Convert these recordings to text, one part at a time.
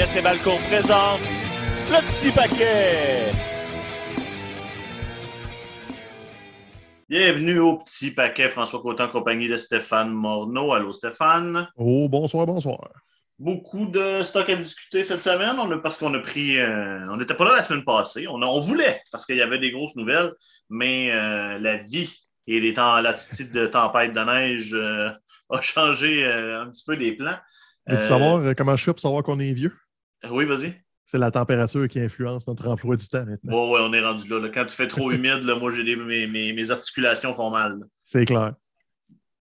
RDS et Balcon présente le petit paquet. Bienvenue au petit paquet. François Cotin, compagnie de Stéphane Morneau. Allô Stéphane. Oh, bonsoir, bonsoir. Beaucoup de stock à discuter cette semaine on a, parce qu'on a pris. euh, on n'était pas là la semaine passée. On, a- on voulait parce qu'il y avait des grosses nouvelles, mais euh, la vie et les temps, la petite de tempête de neige euh, a changé euh, un petit peu les plans. Veux-tu savoir comment je fais pour savoir qu'on est vieux? Oui, vas-y. C'est la température qui influence notre emploi du temps maintenant. Ouais, ouais, on est rendu là. là. Quand tu fais trop humide, là, moi, j'ai des- mes, mes- mes articulations font mal. C'est clair.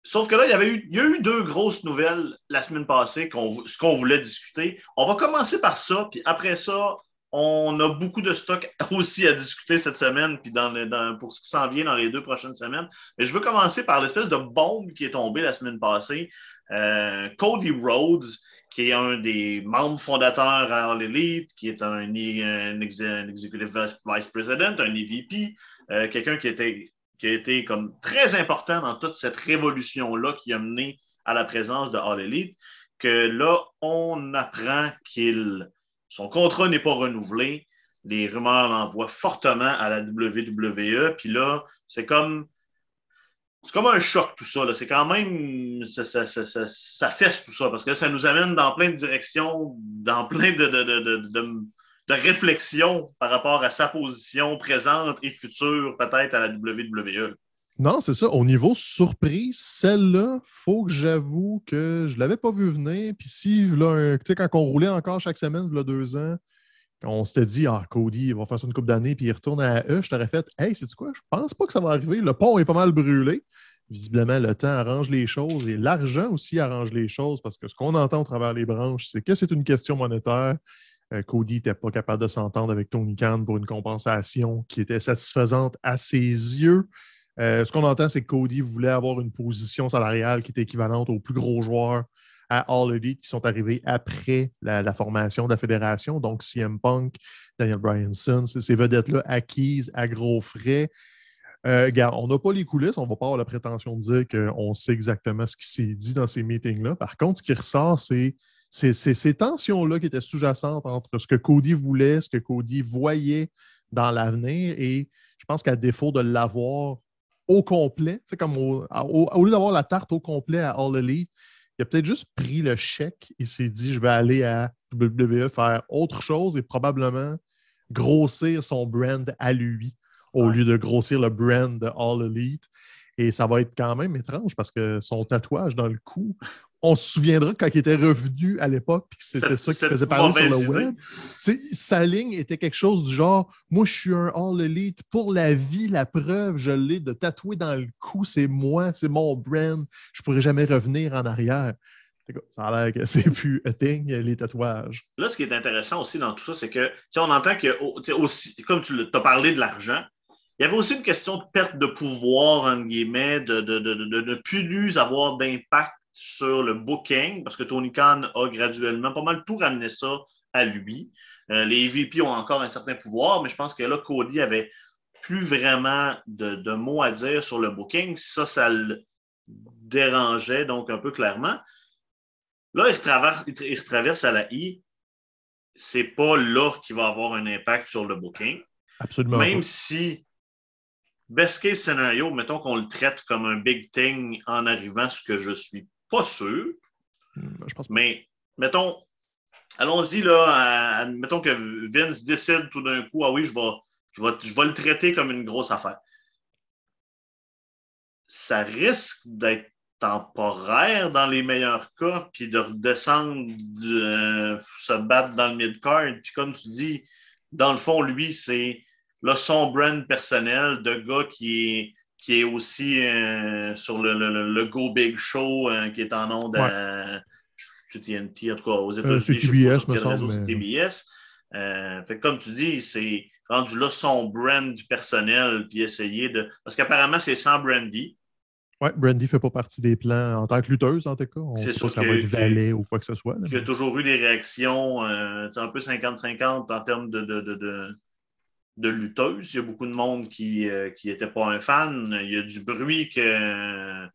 Sauf que là, il y, avait eu, il y a eu deux grosses nouvelles la semaine passée, qu'on, ce qu'on voulait discuter. On va commencer par ça, puis après ça, on a beaucoup de stock aussi à discuter cette semaine, puis dans le- dans- pour ce qui s'en vient dans les deux prochaines semaines. Mais je veux commencer par l'espèce de bombe qui est tombée la semaine passée. Euh, Cody Rhodes, qui est un des membres fondateurs à All Elite, qui est un, ex- executive vice vice president, un EVP, euh, quelqu'un qui était qui a été comme très important dans toute cette révolution-là qui a mené à la présence de All Elite, que là, on apprend qu'il son contrat n'est pas renouvelé. Les rumeurs l'envoient fortement à la WWE. Puis là, c'est comme c'est comme un choc tout ça. C'est quand même ça, fesse tout ça parce que ça nous amène dans plein de directions, dans plein de, de, de, de, réflexions par rapport à sa position présente et future peut-être à la. WWE. Non, c'est ça. Au niveau surprise, celle-là, faut que j'avoue que je l'avais pas vu venir. Puis si, là, un- quand on roulait encore chaque semaine, il y a deux ans, on s'était dit, ah, Cody, il va faire ça une couple d'années, puis il retourne à E, je t'aurais fait, hey, c'est quoi? Je pense pas que ça va arriver. Le pont est pas mal brûlé. Visiblement, le temps arrange les choses et l'argent aussi arrange les choses parce que ce qu'on entend au travers les branches, c'est que c'est une question monétaire. Euh, Cody n'était pas capable de s'entendre avec Tony Khan pour une compensation qui était satisfaisante à ses yeux. Euh, ce qu'on entend, c'est que Cody voulait avoir une position salariale qui était équivalente aux plus gros joueurs à All Elite qui sont arrivés après la, formation de la fédération. Donc, CM Punk, Daniel Bryanson, ces vedettes-là acquises à gros frais. Euh, on n'a pas les coulisses, on ne va pas avoir la prétention de dire qu'on sait exactement ce qui s'est dit dans ces meetings-là. Par contre, ce qui ressort, c'est ces tensions-là qui étaient sous-jacentes entre ce que Cody voulait, ce que Cody voyait dans l'avenir. Et je pense qu'à défaut de l'avoir au complet, comme au, au- au lieu d'avoir la tarte au complet à All Elite, il a peut-être juste pris le chèque et s'est dit je vais aller à WWE faire autre chose et probablement grossir son brand à lui au Ouais. lieu de grossir le brand de All Elite. Et ça va être quand même étrange parce que son tatouage dans le cou, on se souviendra quand il était revenu à l'époque puis que c'était ça qui faisait parler sur le idée. web. C'est- Sa ligne était quelque chose du genre Moi, je suis un All Elite pour la vie, la preuve, je l'ai de tatouer dans le cou, c'est moi, c'est mon brand, je pourrais jamais revenir en arrière. Ça a l'air que c'est plus a thing, les tatouages. Là, ce qui est intéressant aussi dans tout ça, c'est que on entend que, aussi, comme tu as parlé de l'argent, il y avait aussi une question de perte de pouvoir, entre guillemets, de, de, de, de, de ne plus avoir d'impact sur le booking, parce que Tony Khan a graduellement pas mal tout ramené ça à lui. Euh, les VP ont encore un certain pouvoir, mais je pense que là, Cody avait plus vraiment de, de mots à dire sur le booking. Ça, ça le dérangeait donc un peu clairement. Là, il retraverse, il retraverse à la I. C'est pas là qu'il va avoir un impact sur le booking. Absolument. Même si, best case scénario, mettons qu'on le traite comme un big thing en arrivant, ce que je suis pas sûr, Hmm, Je pense pas. mais mettons, allons-y là, à- mettons que Vince décide tout d'un coup, ah oui, je vais, je, vais, je vais le traiter comme une grosse affaire. Ça risque d'être temporaire dans les meilleurs cas, puis de redescendre, de, euh, se battre dans le mid-card. Puis comme tu dis, dans le fond, lui, c'est là, son brand personnel de gars qui est, qui est aussi euh, sur le, le- Go Big Show, euh, qui est en ondes à c'est TNT, en tout cas aux États-Unis. c'est TBS, sur me semble, c'est TBS. Euh, fait comme tu dis, c'est rendu là son brand personnel, puis essayer de. Parce qu'apparemment, c'est sans Brandy. Ouais, Brandy ne fait pas partie des plans en tant que lutteuse, en tout cas. On C'est sûr ça va être valet ou quoi que ce soit. là, qui a toujours eu des réactions euh, un peu 50-50 en termes de, de, de, de, de lutteuses. Il y a beaucoup de monde qui n'était pas un fan. Il y a du bruit que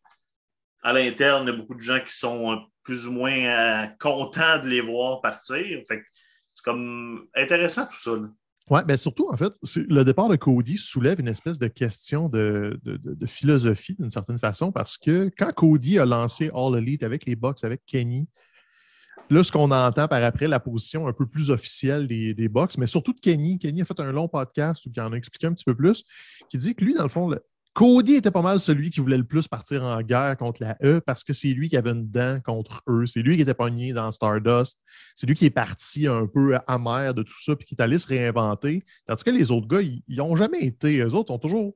à l'interne, il y a beaucoup de gens qui sont plus ou moins euh, contents de les voir partir. Fait c'est comme intéressant tout ça. Oui, bien surtout, en fait, le départ de Cody soulève une espèce de question de, philosophie d'une certaine façon parce que quand Cody a lancé All Elite avec les Bucks, avec Kenny, là, ce qu'on entend par après, la position un peu plus officielle des, des Bucks, mais surtout de Kenny. Kenny a fait un long podcast où il en a expliqué un petit peu plus, qui dit que lui, dans le fond, Cody était pas mal celui qui voulait le plus partir en guerre contre la E parce que c'est lui qui avait une dent contre eux. C'est lui qui était pogné dans Stardust. C'est lui qui est parti un peu amer de tout ça puis qui est allé se réinventer. Tandis que les autres gars, ils n'ont jamais été. Eux autres ont toujours.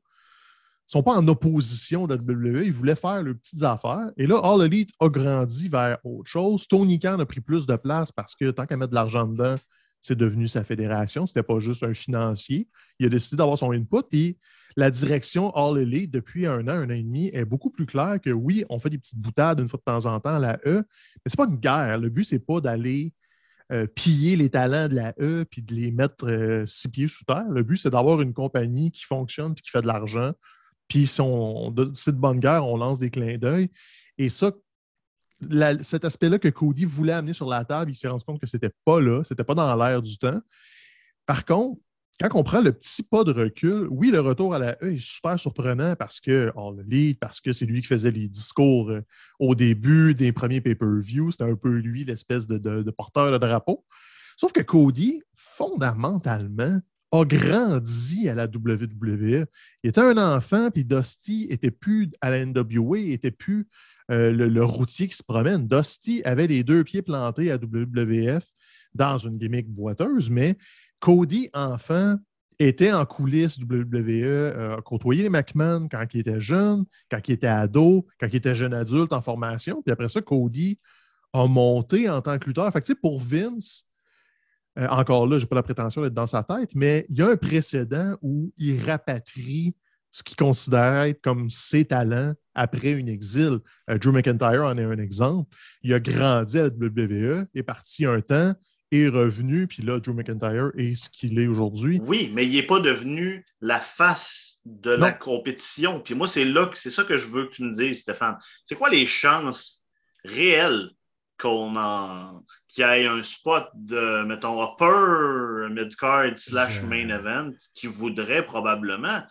Sont pas en opposition de WWE. Ils voulaient faire leurs petites affaires. Et là, All Elite a grandi vers autre chose. Tony Khan a pris plus de place parce que tant qu'à mettre de l'argent dedans, c'est devenu sa fédération. C'était pas juste un financier. Il a décidé d'avoir son input. Puis la direction All Elite depuis un an, un an et demi est beaucoup plus claire que oui, on fait des petites boutades une fois de temps en temps à la E, mais c'est pas une guerre. Le but, c'est pas d'aller euh, piller les talents de la E puis de les mettre euh, six pieds sous terre. Le but, c'est d'avoir une compagnie qui fonctionne et qui fait de l'argent. Puis si on, c'est de bonne guerre, on lance des clins d'œil. Et ça, cet aspect-là que Cody voulait amener sur la table, il s'est rendu compte que c'était pas là, c'était pas dans l'air du temps. Par contre, quand on prend le petit pas de recul, oui, le retour à la E est super surprenant parce qu'on le lit, parce que c'est lui qui faisait les discours euh, au début des premiers pay-per-view. C'était un peu lui, l'espèce de, porteur de drapeau. Sauf que Cody, fondamentalement, a grandi à la WWE. Il était un enfant, puis Dusty était plus à la NWA, il était plus euh, le, routier qui se promène. Dusty avait les deux pieds plantés à WWF dans une gimmick boiteuse, mais Cody, enfant, était en coulisses WWE, euh, a côtoyé les McMahon quand il était jeune, quand il était ado, quand il était jeune adulte en formation. Puis après ça, Cody a monté en tant que lutteur. Fait que, pour Vince, euh, encore là, je n'ai pas la prétention d'être dans sa tête, mais il y a un précédent où il rapatrie ce qu'il considère être comme ses talents après une exil. Euh, Drew McIntyre en est un exemple. Il a grandi à la WWE, est parti un temps, est revenu, puis là, Drew McIntyre est ce qu'il est aujourd'hui. Oui, mais il n'est pas devenu la face de la compétition. Puis moi, c'est là c'est ça que je veux que tu me dises, Stéphane. C'est quoi les chances réelles qu'on en qu'il y ait un spot de, mettons, upper mid-card slash main event qui voudrait probablement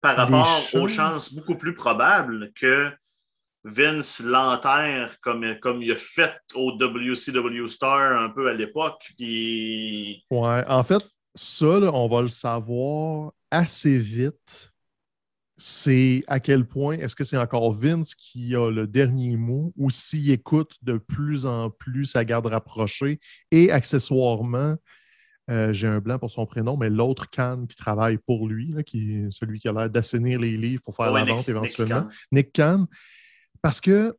par rapport aux chances beaucoup plus probables que Vince l'enterre comme, comme il a fait au WCW Star un peu à l'époque. Puis... Ouais, en fait, ça, on va le savoir assez vite. C'est à quel point est-ce que c'est encore Vince qui a le dernier mot ou s'il écoute de plus en plus sa garde rapprochée et accessoirement, euh, j'ai un blanc pour son prénom, mais l'autre Khan qui travaille pour lui, qui est celui qui a l'air d'assainir les livres pour faire la vente éventuellement, Nick Khan parce que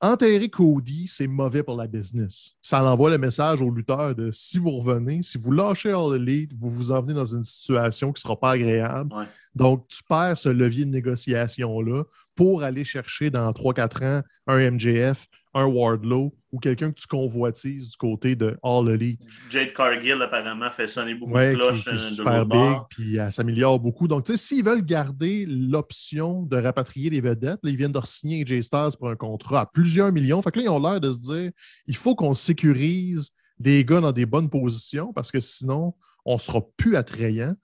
enterrer Cody, c'est mauvais pour la business. Ça envoie le message aux lutteurs de si vous revenez, si vous lâchez All Elite, vous vous en venez dans une situation qui ne sera pas agréable. Donc, tu perds ce levier de négociation-là pour aller chercher dans 3-4 ans un MJF, un Wardlow ou quelqu'un que tu convoitises du côté de All Elite. Jade Cargill, apparemment, fait sonner beaucoup de cloches. Qui, qui est super big, puis elle s'améliore beaucoup. Donc, tu sais, s'ils veulent garder l'option de rapatrier les vedettes, ils viennent de signer AJ Styles pour un contrat à plusieurs millions. Fait que là, ils ont l'air de se dire il faut qu'on sécurise des gars dans des bonnes positions parce que sinon, on ne sera plus attrayant.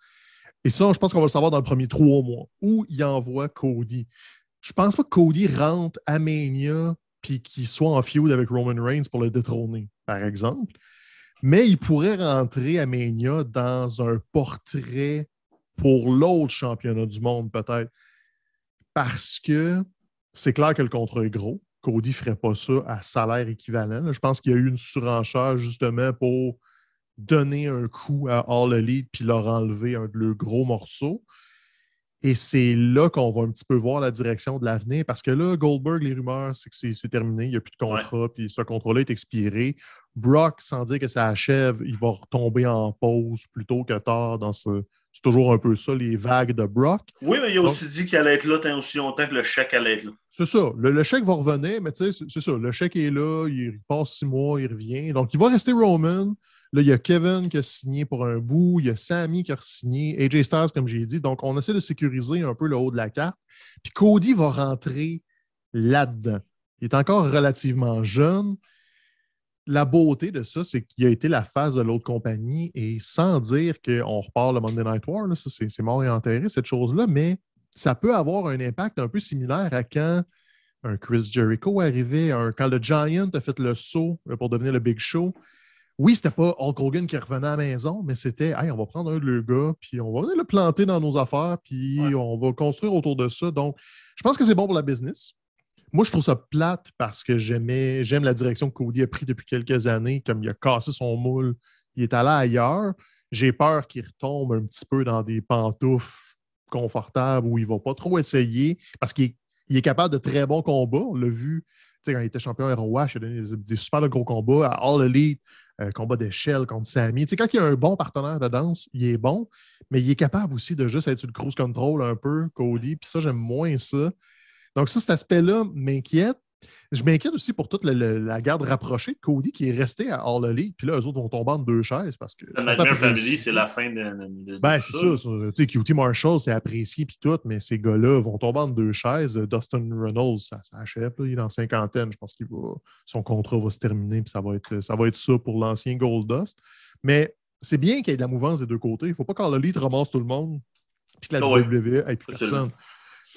Et ça, je pense qu'on va le savoir dans le premier trois mois, où il envoie Cody. Je pense pas que Cody rentre à Mania puis qu'il soit en feud avec Roman Reigns pour le détrôner, par exemple. Mais il pourrait rentrer à Mania dans un portrait pour l'autre championnat du monde, peut-être. Parce que c'est clair que le contrat est gros. Cody ne ferait pas ça à salaire équivalent. je pense qu'il y a eu une surenchère justement pour donner un coup à All Elite puis leur enlever un de leurs gros morceaux. Et c'est là qu'on va un petit peu voir la direction de l'avenir parce que là, Goldberg, les rumeurs, c'est que c'est terminé, il n'y a plus de contrat, puis ce contrat-là est expiré. Brock, sans dire que ça achève, il va retomber en pause plutôt que tard dans ce. C'est toujours un peu ça, les vagues de Brock. Oui, mais il a aussi dit qu'il allait être là tant aussi longtemps que le chèque allait être là. C'est ça. Le, chèque va revenir, mais tu sais, c'est ça. Le chèque est là, il passe six mois, il revient. Donc, il va rester Roman. Là, il y a Kevin qui a signé pour un bout, il y a Sammy qui a signé, AJ Styles, comme j'ai dit. Donc, on essaie de sécuriser un peu le haut de la carte. Puis Cody va rentrer là-dedans. Il est encore relativement jeune. La beauté de ça, c'est qu'il a été la phase de l'autre compagnie et sans dire qu'on repart le Monday Night War, ça c'est mort et enterré, cette chose-là, mais ça peut avoir un impact un peu similaire à quand Chris Jericho arrivé, quand le Giant a fait le saut pour devenir le Big Show. Oui, c'était pas Hulk Hogan qui revenait à la maison, mais c'était Hey, on va prendre un de leurs gars, puis on va venir le planter dans nos affaires, puis on va construire autour de ça. Donc, je pense que c'est bon pour la business. Moi, je trouve ça plate parce que j'aimais, j'aime la direction que Cody a pris depuis quelques années, comme il a cassé son moule, il est allé ailleurs. J'ai peur qu'il retombe un petit peu dans des pantoufles confortables où il ne va pas trop essayer parce qu'il est, capable de très bons combats. On l'a vu quand il était champion ROH, il a donné des, super gros combats à All Elite, euh, combat d'échelle contre Sammy. quand il y a un bon partenaire de danse, il est bon, mais il est capable aussi de juste être sur le cruise control un peu, Cody. Puis ça, j'aime moins ça. Donc, ça, cet aspect-là m'inquiète. Je m'inquiète aussi pour toute la garde rapprochée de Cody qui est resté à Elite. Puis là, eux autres vont tomber en deux chaises parce que. La Nightmare Family, c'est la fin de. ben, c'est ça. Tu sais, QT Marshall, c'est apprécié puis tout, mais ces gars-là vont tomber en deux chaises. Dustin Reynolds, ça, s'achève. Il est dans cinquantaine. Je pense que son contrat va se terminer puis ça va être ça, va être ça pour l'ancien Goldust. Mais c'est bien qu'il y ait de la mouvance des deux côtés. Il ne faut pas qu'All Elite ramasse tout le monde puis que la oh, WWE plus personne.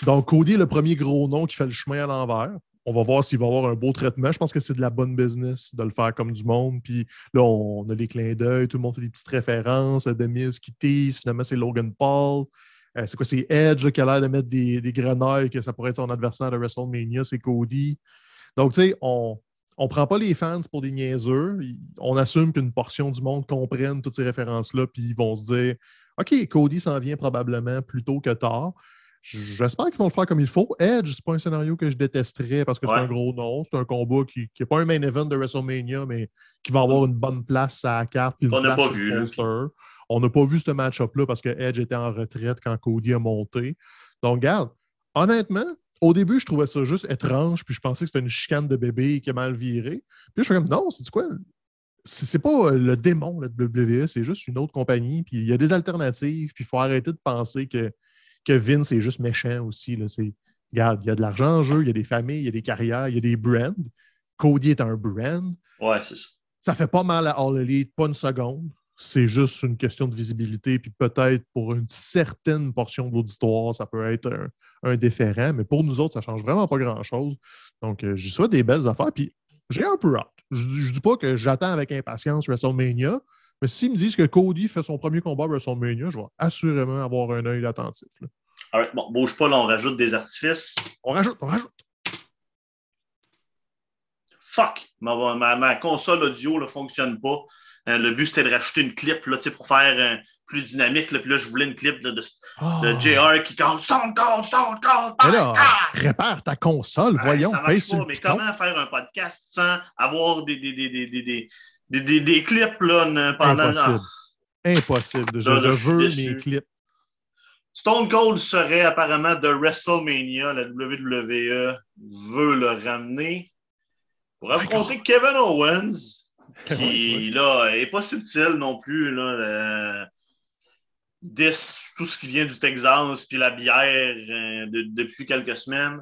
Donc, Cody est le premier gros nom qui fait le chemin à l'envers. On va voir s'il va avoir un beau traitement. Je pense que c'est de la bonne business de le faire comme du monde. Puis là, on a les clins d'œil, tout le monde fait des petites références. Demise qui tease, finalement, c'est Logan Paul. Euh, c'est quoi, c'est Edge qui a l'air de mettre des, des grenailles, que ça pourrait être son adversaire de WrestleMania, c'est Cody. Donc, tu sais, on ne prend pas les fans pour des niaiseux. On assume qu'une portion du monde comprenne toutes ces références-là, puis ils vont se dire OK, Cody s'en vient probablement plus tôt que tard. J'espère qu'ils vont le faire comme il faut. Edge, c'est pas un scénario que je détesterais parce que c'est un gros nom. C'est un combat qui n'est pas un main event de WrestleMania, mais qui va avoir une bonne place à la carte. On n'a pas vu. On n'a pas vu ce match-up-là parce que Edge était en retraite quand Cody a monté. Donc, regarde, honnêtement, au début, je trouvais ça juste étrange, puis je pensais que c'était une chicane de bébé qui a mal viré. Puis je suis comme, non, c'est quoi? C'est pas le démon, la WWE, c'est juste une autre compagnie, puis il y a des alternatives, puis il faut arrêter de penser que que Vince est juste méchant aussi. Là. regarde, il y a de l'argent en jeu, il y a des familles, il y a des carrières, il y a des brands. Cody est un brand. Ouais, c'est ça. Ça fait pas mal à All Elite, pas une seconde. C'est juste une question de visibilité, puis peut-être pour une certaine portion de l'auditoire, ça peut être un, déférent, mais pour nous autres, ça change vraiment pas grand-chose. Donc, euh, j'y souhaite des belles affaires, puis j'ai un peu hâte. Je ne dis pas que j'attends avec impatience WrestleMania, mais s'ils me disent que Cody fait son premier combat à WrestleMania, je vais assurément avoir un œil attentif. Right, bon, bouge pas, là, on rajoute des artifices. On rajoute, on rajoute. Fuck! Ma, ma, console audio ne fonctionne pas. Euh, le but, c'était de rajouter une clip là, pour faire euh, plus dynamique. Là, puis là, je voulais une clip de, de, oh. JR qui compte Stone Cold, Stone Cold. Mais là, répare ta console, voyons. Ça marche pas, mais comment faire un podcast sans avoir des, des, des, des des, des, clips là, pendant. Impossible. Impossible. Je, veux mes clips. Stone Cold serait apparemment de WrestleMania. La WWE veut le ramener pour affronter Kevin Owens, qui là est pas subtil non plus. Là, tout ce qui vient du Texas puis la bière euh, depuis quelques semaines.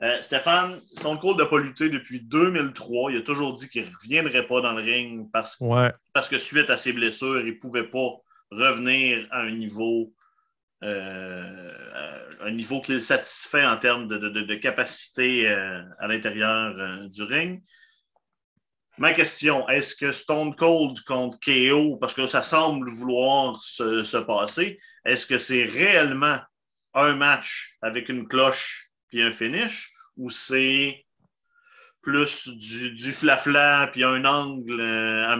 Euh, Stéphane, Stone Cold n'a pas lutté depuis 2003. Il a toujours dit qu'il ne reviendrait pas dans le ring parce, parce que suite à ses blessures, il ne pouvait pas revenir à un niveau, euh, un niveau qu'il satisfait en termes de, capacité euh, à l'intérieur du ring. Ma question, est-ce que Stone Cold contre KO, parce que ça semble vouloir se, se passer, est-ce que c'est réellement un match avec une cloche puis un finish, ou c'est plus du, du flafla puis un angle euh, à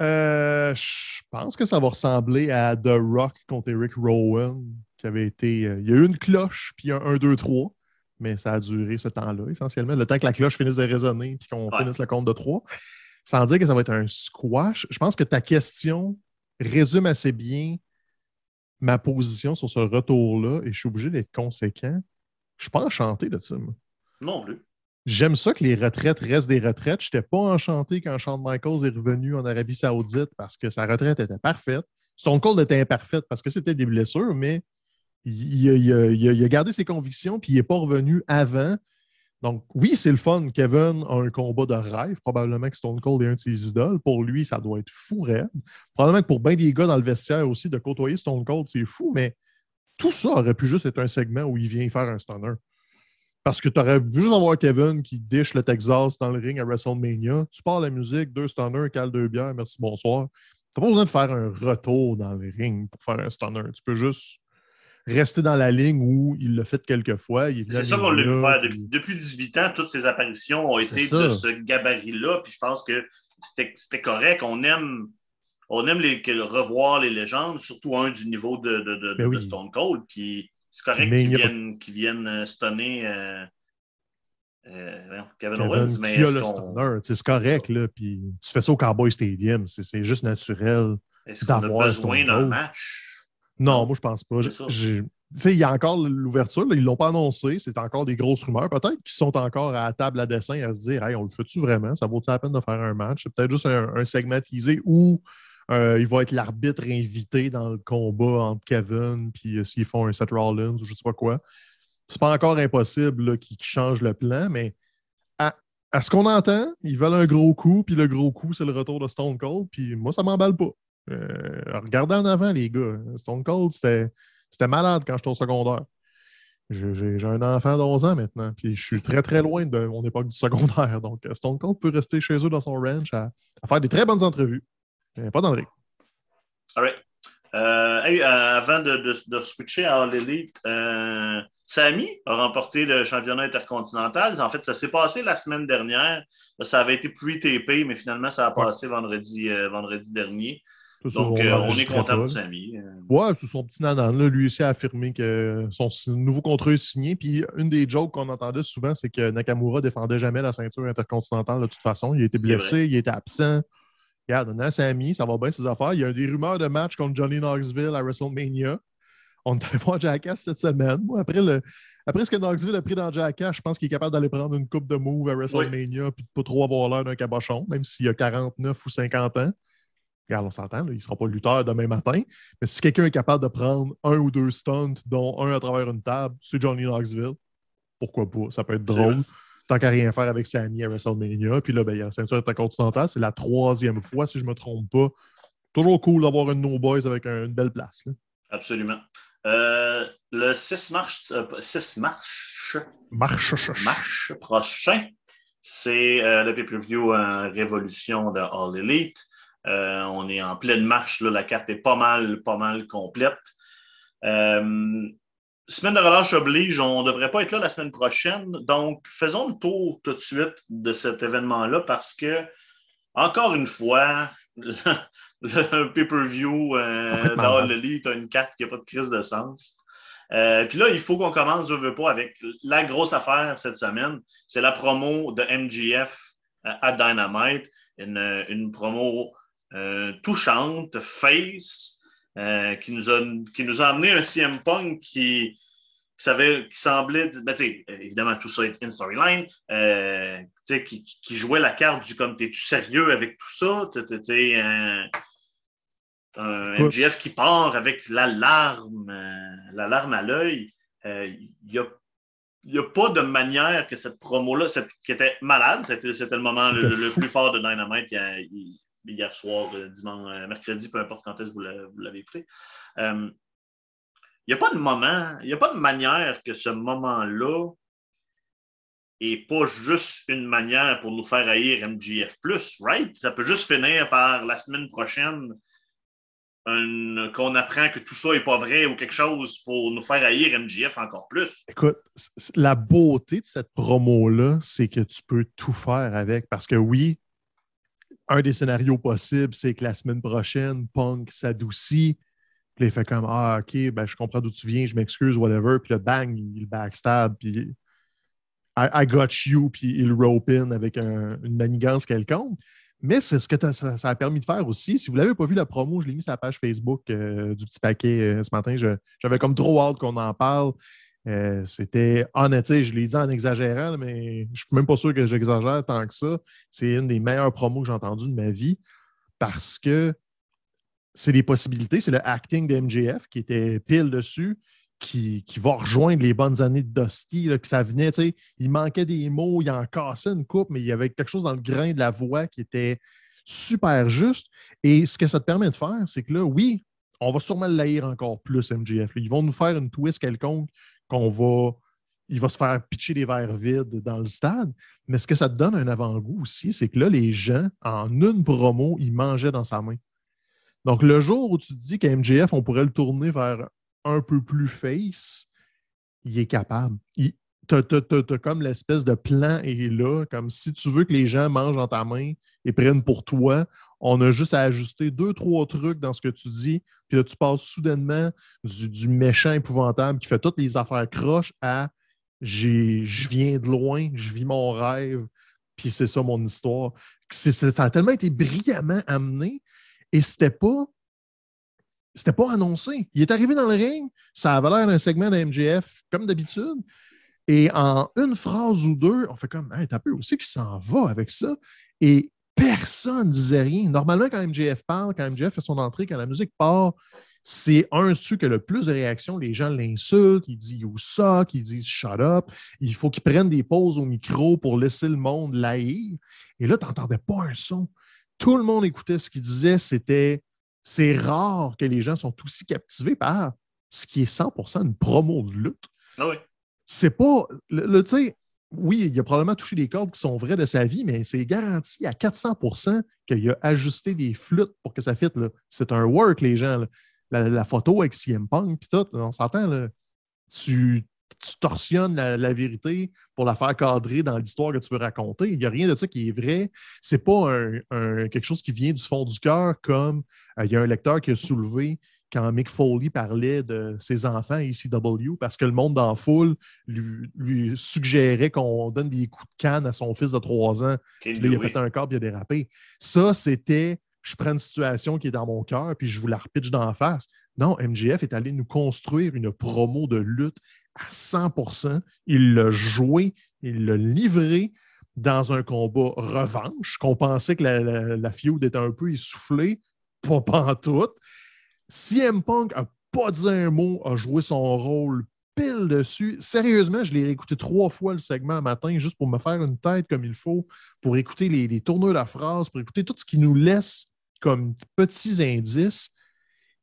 euh, je pense que ça va ressembler à The Rock contre Eric Rowan, qui avait été. Euh, il y a eu une cloche, puis un 1, 2, 3, mais ça a duré ce temps-là, essentiellement, le temps que la cloche finisse de résonner, puis qu'on finisse le compte de 3. Sans dire que ça va être un squash, je pense que ta question résume assez bien ma position sur ce retour-là, et je suis obligé d'être conséquent. Je suis pas enchanté de ça, moi. Non plus. J'aime ça que les retraites restent des retraites. Je n'étais pas enchanté quand Shawn Michaels est revenu en Arabie Saoudite parce que sa retraite était parfaite. Son Cold était imparfaite parce que c'était des blessures, mais il, a, gardé ses convictions puis il n'est pas revenu avant. Donc, oui, c'est le fun. Kevin a un combat de rêve. Probablement que Stone Cold est un de ses idoles. Pour lui, ça doit être fou raide. Probablement que pour bien des gars dans le vestiaire aussi, de côtoyer Stone Cold, c'est fou, mais tout ça aurait pu juste être un segment où il vient faire un stunner. Parce que tu aurais juste avoir Kevin qui dish le Texas dans le ring à WrestleMania. Tu pars la musique, deux stunners, cale deux bières, merci, bonsoir. Tu n'as pas besoin de faire un retour dans le ring pour faire un stunner. Tu peux juste rester dans la ligne où il l'a fait quelques fois. C'est ça qu'on l'a vu faire. Depuis, 18 ans, toutes ses apparitions ont été de ce gabarit-là. Puis je pense que c'était correct. On aime, on aime les, revoir les légendes, surtout un du niveau de, de, de, ben Stone Cold. Puis c'est correct qu'ils viennent, viennent euh, stunner. Euh, euh, Kevin, Owens, mais. C'est correct, là. Puis tu fais ça au Cowboy Stadium. C'est juste naturel d'avoir besoin d'un match? Non, moi, je pense pas. Il y a encore l'ouverture, ils ne l'ont pas annoncé, c'est encore des grosses rumeurs. Peut-être qu'ils sont encore à la table à dessin à se dire Hey, on le fait-tu vraiment? Ça vaut-il la peine de faire un match? C'est peut-être juste un, segment teasé où euh, il va être l'arbitre invité dans le combat entre Kevin puis euh, s'ils font un Seth Rollins ou je sais pas quoi. C'est pas encore impossible qu'ils changent le plan, mais à, à ce qu'on entend, ils veulent un gros coup, puis le gros coup, c'est le retour de Stone Cold, puis moi, ça m'emballe pas. Euh, regardez en avant, les gars. Stone Cold, c'était malade quand j'étais au secondaire. J'ai un enfant d'11 ans maintenant, puis je suis très très loin de mon époque du secondaire. Donc, Stone Cold peut rester chez eux dans son ranch à, faire des très bonnes entrevues. Pas dans le ring. All right. Euh, euh, avant de, de, switcher à All Elite, euh, Samy a remporté le championnat intercontinental. En fait, ça s'est passé la semaine dernière. Ça avait été plus TP, mais finalement, ça a passé vendredi, vendredi dernier. Donc, euh, on est content pour Samy. Euh. Ouais, c'est son petit nanan. Là, lui aussi a affirmé que son nouveau contrat est signé. Puis une des jokes qu'on entendait souvent, c'est que Nakamura défendait jamais la ceinture intercontinentale de toute façon. Il a été blessé, il était absent. Regarde, on a Samy, ça va bien ses affaires. Il y a des rumeurs de match contre Johnny Knoxville à WrestleMania. On est allé voir Jackass cette semaine. après, le, après ce que Knoxville a pris dans Jackass, je pense qu'il est capable d'aller prendre une coupe de move à WrestleMania puis de pas trop avoir l'air d'un cabochon, même s'il a 49 ou 50 ans. Regarde, on s'entend, il ne sera pas lutteur demain matin. Mais si quelqu'un est capable de prendre un ou deux stunts, dont un à travers une table, c'est Johnny Knoxville. Pourquoi pas? Ça peut être drôle. Tant qu'à rien faire avec Sammy à WrestleMania. Puis là, ben, il y a la ceinture intercontinentale. C'est la troisième fois, si je ne me trompe pas. Toujours cool d'avoir un No Boys avec une belle place. Absolument. Euh, le 6 mars, 6 mars, marche. prochain, c'est euh, le pay-per-view Révolution de All Elite. Euh, on est en pleine marche. la carte est pas mal, pas mal complète. Euh, semaine de relâche oblige, on ne devrait pas être là la semaine prochaine. Donc, faisons le tour tout de suite de cet événement-là parce que, encore une fois, le, pay-per-view euh, dans le lit, tu as une carte qui n'a pas de crise de sens. Puis là, il faut qu'on commence, je veux pas, avec la grosse affaire cette semaine. C'est la promo de MGF à Dynamite. Une, une promo euh, touchante, face, euh, qui, nous a, qui nous a amené un CM Punk qui, savait, qui semblait, ben, évidemment, tout ça est une storyline, euh, qui, qui, jouait la carte du comme t'es-tu sérieux avec tout ça? T'es un, un MGF qui part avec l'alarme, l'alarme à l'œil. Il n'y a n'y a pas de manière que cette promo-là, qui était malade, c'était, le moment le, plus fort de Dynamite. Il, hier soir, euh, dimanche, euh, mercredi, peu importe quand est-ce que vous l'avez pris. Il n'y a pas de moment, il n'y a pas de manière que ce moment-là n'est pas juste une manière pour nous faire haïr MGF, right? Ça peut juste finir par la semaine prochaine qu'on apprend que tout ça n'est pas vrai ou quelque chose pour nous faire haïr MGF encore plus. Écoute, la beauté de cette promo-là, c'est que tu peux tout faire avec. Parce que oui, un des scénarios possibles, c'est que la semaine prochaine, Punk s'adoucit. Puis il fait comme Ah, OK, ben, je comprends d'où tu viens, je m'excuse, whatever. Puis le bang, il backstab, puis I, got you, puis il rope in avec une manigance quelconque. Mais c'est ce que ça, a permis de faire aussi. Si vous ne l'avez pas vu, la promo, je l'ai mis sur la page Facebook euh, du petit paquet euh, ce matin. J'avais comme trop hâte qu'on en parle. Euh, c'était honnête, je l'ai dit en exagérant, mais je ne suis même pas sûr que j'exagère tant que ça. C'est une des meilleures promos que j'ai entendues de ma vie parce que c'est des possibilités. C'est le acting de MJF qui était pile dessus. qui, qui, va rejoindre les bonnes années de Dusty, là, que ça venait, il manquait des mots, il en cassait une coupe, mais il y avait quelque chose dans le grain de la voix qui était super juste. Et ce que ça te permet de faire, c'est que là, oui, on va sûrement le encore plus, MGF. Ils vont nous faire une twist quelconque qu'on va. Il va se faire pitcher des verres vides dans le stade. Mais ce que ça te donne un avant-goût aussi, c'est que là, les gens, en une promo, ils mangeaient dans sa main. Donc, le jour où tu te dis qu'MGF, on pourrait le tourner vers un peu plus face, il est capable. Tu as, comme l'espèce de plan est là, comme si tu veux que les gens mangent dans ta main et prennent pour toi, on a juste à ajuster deux, trois trucs dans ce que tu dis, puis là, tu passes soudainement du, méchant épouvantable qui fait toutes les affaires croches à je viens de loin, je vis mon rêve, puis c'est ça mon histoire. ça a tellement été brillamment amené et c'était pas. C'était pas annoncé. Il est arrivé dans le ring, ça avait l'air d'un segment de MGF, comme d'habitude. Et en une phrase ou deux, on fait comme, hey, t'as peu aussi qui s'en va avec ça? Et personne ne disait rien. Normalement, quand MJF parle, quand MJF fait son entrée, quand la musique part, c'est un ceux qui a le plus de réactions. Les gens l'insultent, ils disent You suck, ils disent Shut up. Il faut qu'ils prennent des pauses au micro pour laisser le monde l'haïr. Et là, tu n'entendais pas un son. Tout le monde écoutait ce qu'il disait. C'était c'est rare que les gens sont aussi captivés par ce qui est 100% une promo de lutte. Ah oui. C'est pas. Le, tu sais, oui, il a probablement touché des cordes qui sont vraies de sa vie, mais c'est garanti à 400% qu'il a ajusté des flûtes pour que ça fitte. C'est un work, les gens. La, photo avec CM Punk, puis tout, on s'entend, tu, torsionnes la, vérité pour la faire cadrer dans l'histoire que tu veux raconter. Il n'y a rien de ça qui est vrai. C'est pas quelque chose qui vient du fond du cœur, comme euh, il y a un lecteur qui a soulevé quand Mick Foley parlait de ses enfants à ECW parce que le monde dans foule lui, suggérait qu'on donne des coups de canne à son fils de trois ans. il a pété un corps et il a dérapé. Ça, c'était je prends une situation qui est dans mon cœur puis je vous la repitche d'en face. Non, MGF est allé nous construire une promo de lutte à 100% Il l'a joué, il l'a livré dans un combat revanche, qu'on pensait que la, la, feud était un peu essoufflée, pas pantoute. CM Punk n'a pas dit un mot, a joué son rôle pile dessus. Sérieusement, je l'ai réécouté trois fois le segment matin juste pour me faire une tête comme il faut, pour écouter les, les tourneurs de la phrase, pour écouter tout ce qui nous laisse comme petits indices.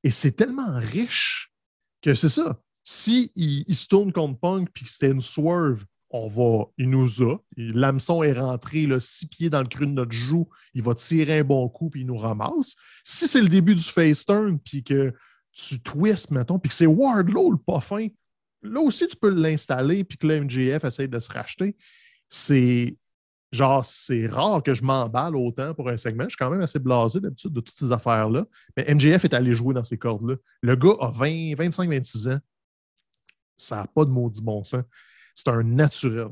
Et c'est tellement riche que c'est ça. Si se tourne contre Punk puis que c'était une swerve, on va, il nous a. L'hameçon est rentré six pieds dans le cru de notre joue. Il va tirer un bon coup puis il nous ramasse. Si c'est le début du face turn puis que tu twists, mettons, puis que c'est Wardlow le pas fin, là aussi tu peux l'installer puis que le MJF essaie de se racheter. C'est genre, c'est rare que je m'emballe autant pour un segment. Je suis quand même assez blasé d'habitude de toutes ces affaires-là. Mais MJF est allé jouer dans ces cordes-là. Le gars a 20, 25, 26 ans. Ça n'a pas de maudit bon sens. C'est un naturel.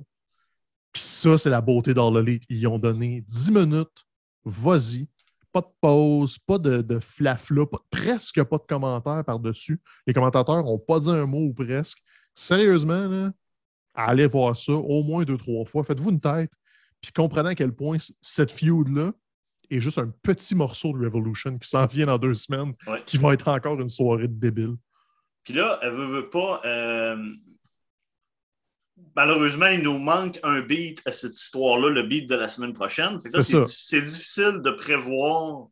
Puis ça, c'est la beauté d'All Ils ont donné 10 minutes, vas-y, pas de pause, pas de, de flafla, presque pas de commentaires par-dessus. Les commentateurs n'ont pas dit un mot ou presque. Sérieusement, là, allez voir ça au moins deux, trois fois. Faites-vous une tête, puis comprenez à quel point cette feud-là est juste un petit morceau de Revolution qui s'en vient dans deux semaines, qui va être encore une soirée de débile. Puis là, elle veut, veut pas. Euh, malheureusement, il nous manque un beat à cette histoire-là, le beat de la semaine prochaine. C'est difficile de prévoir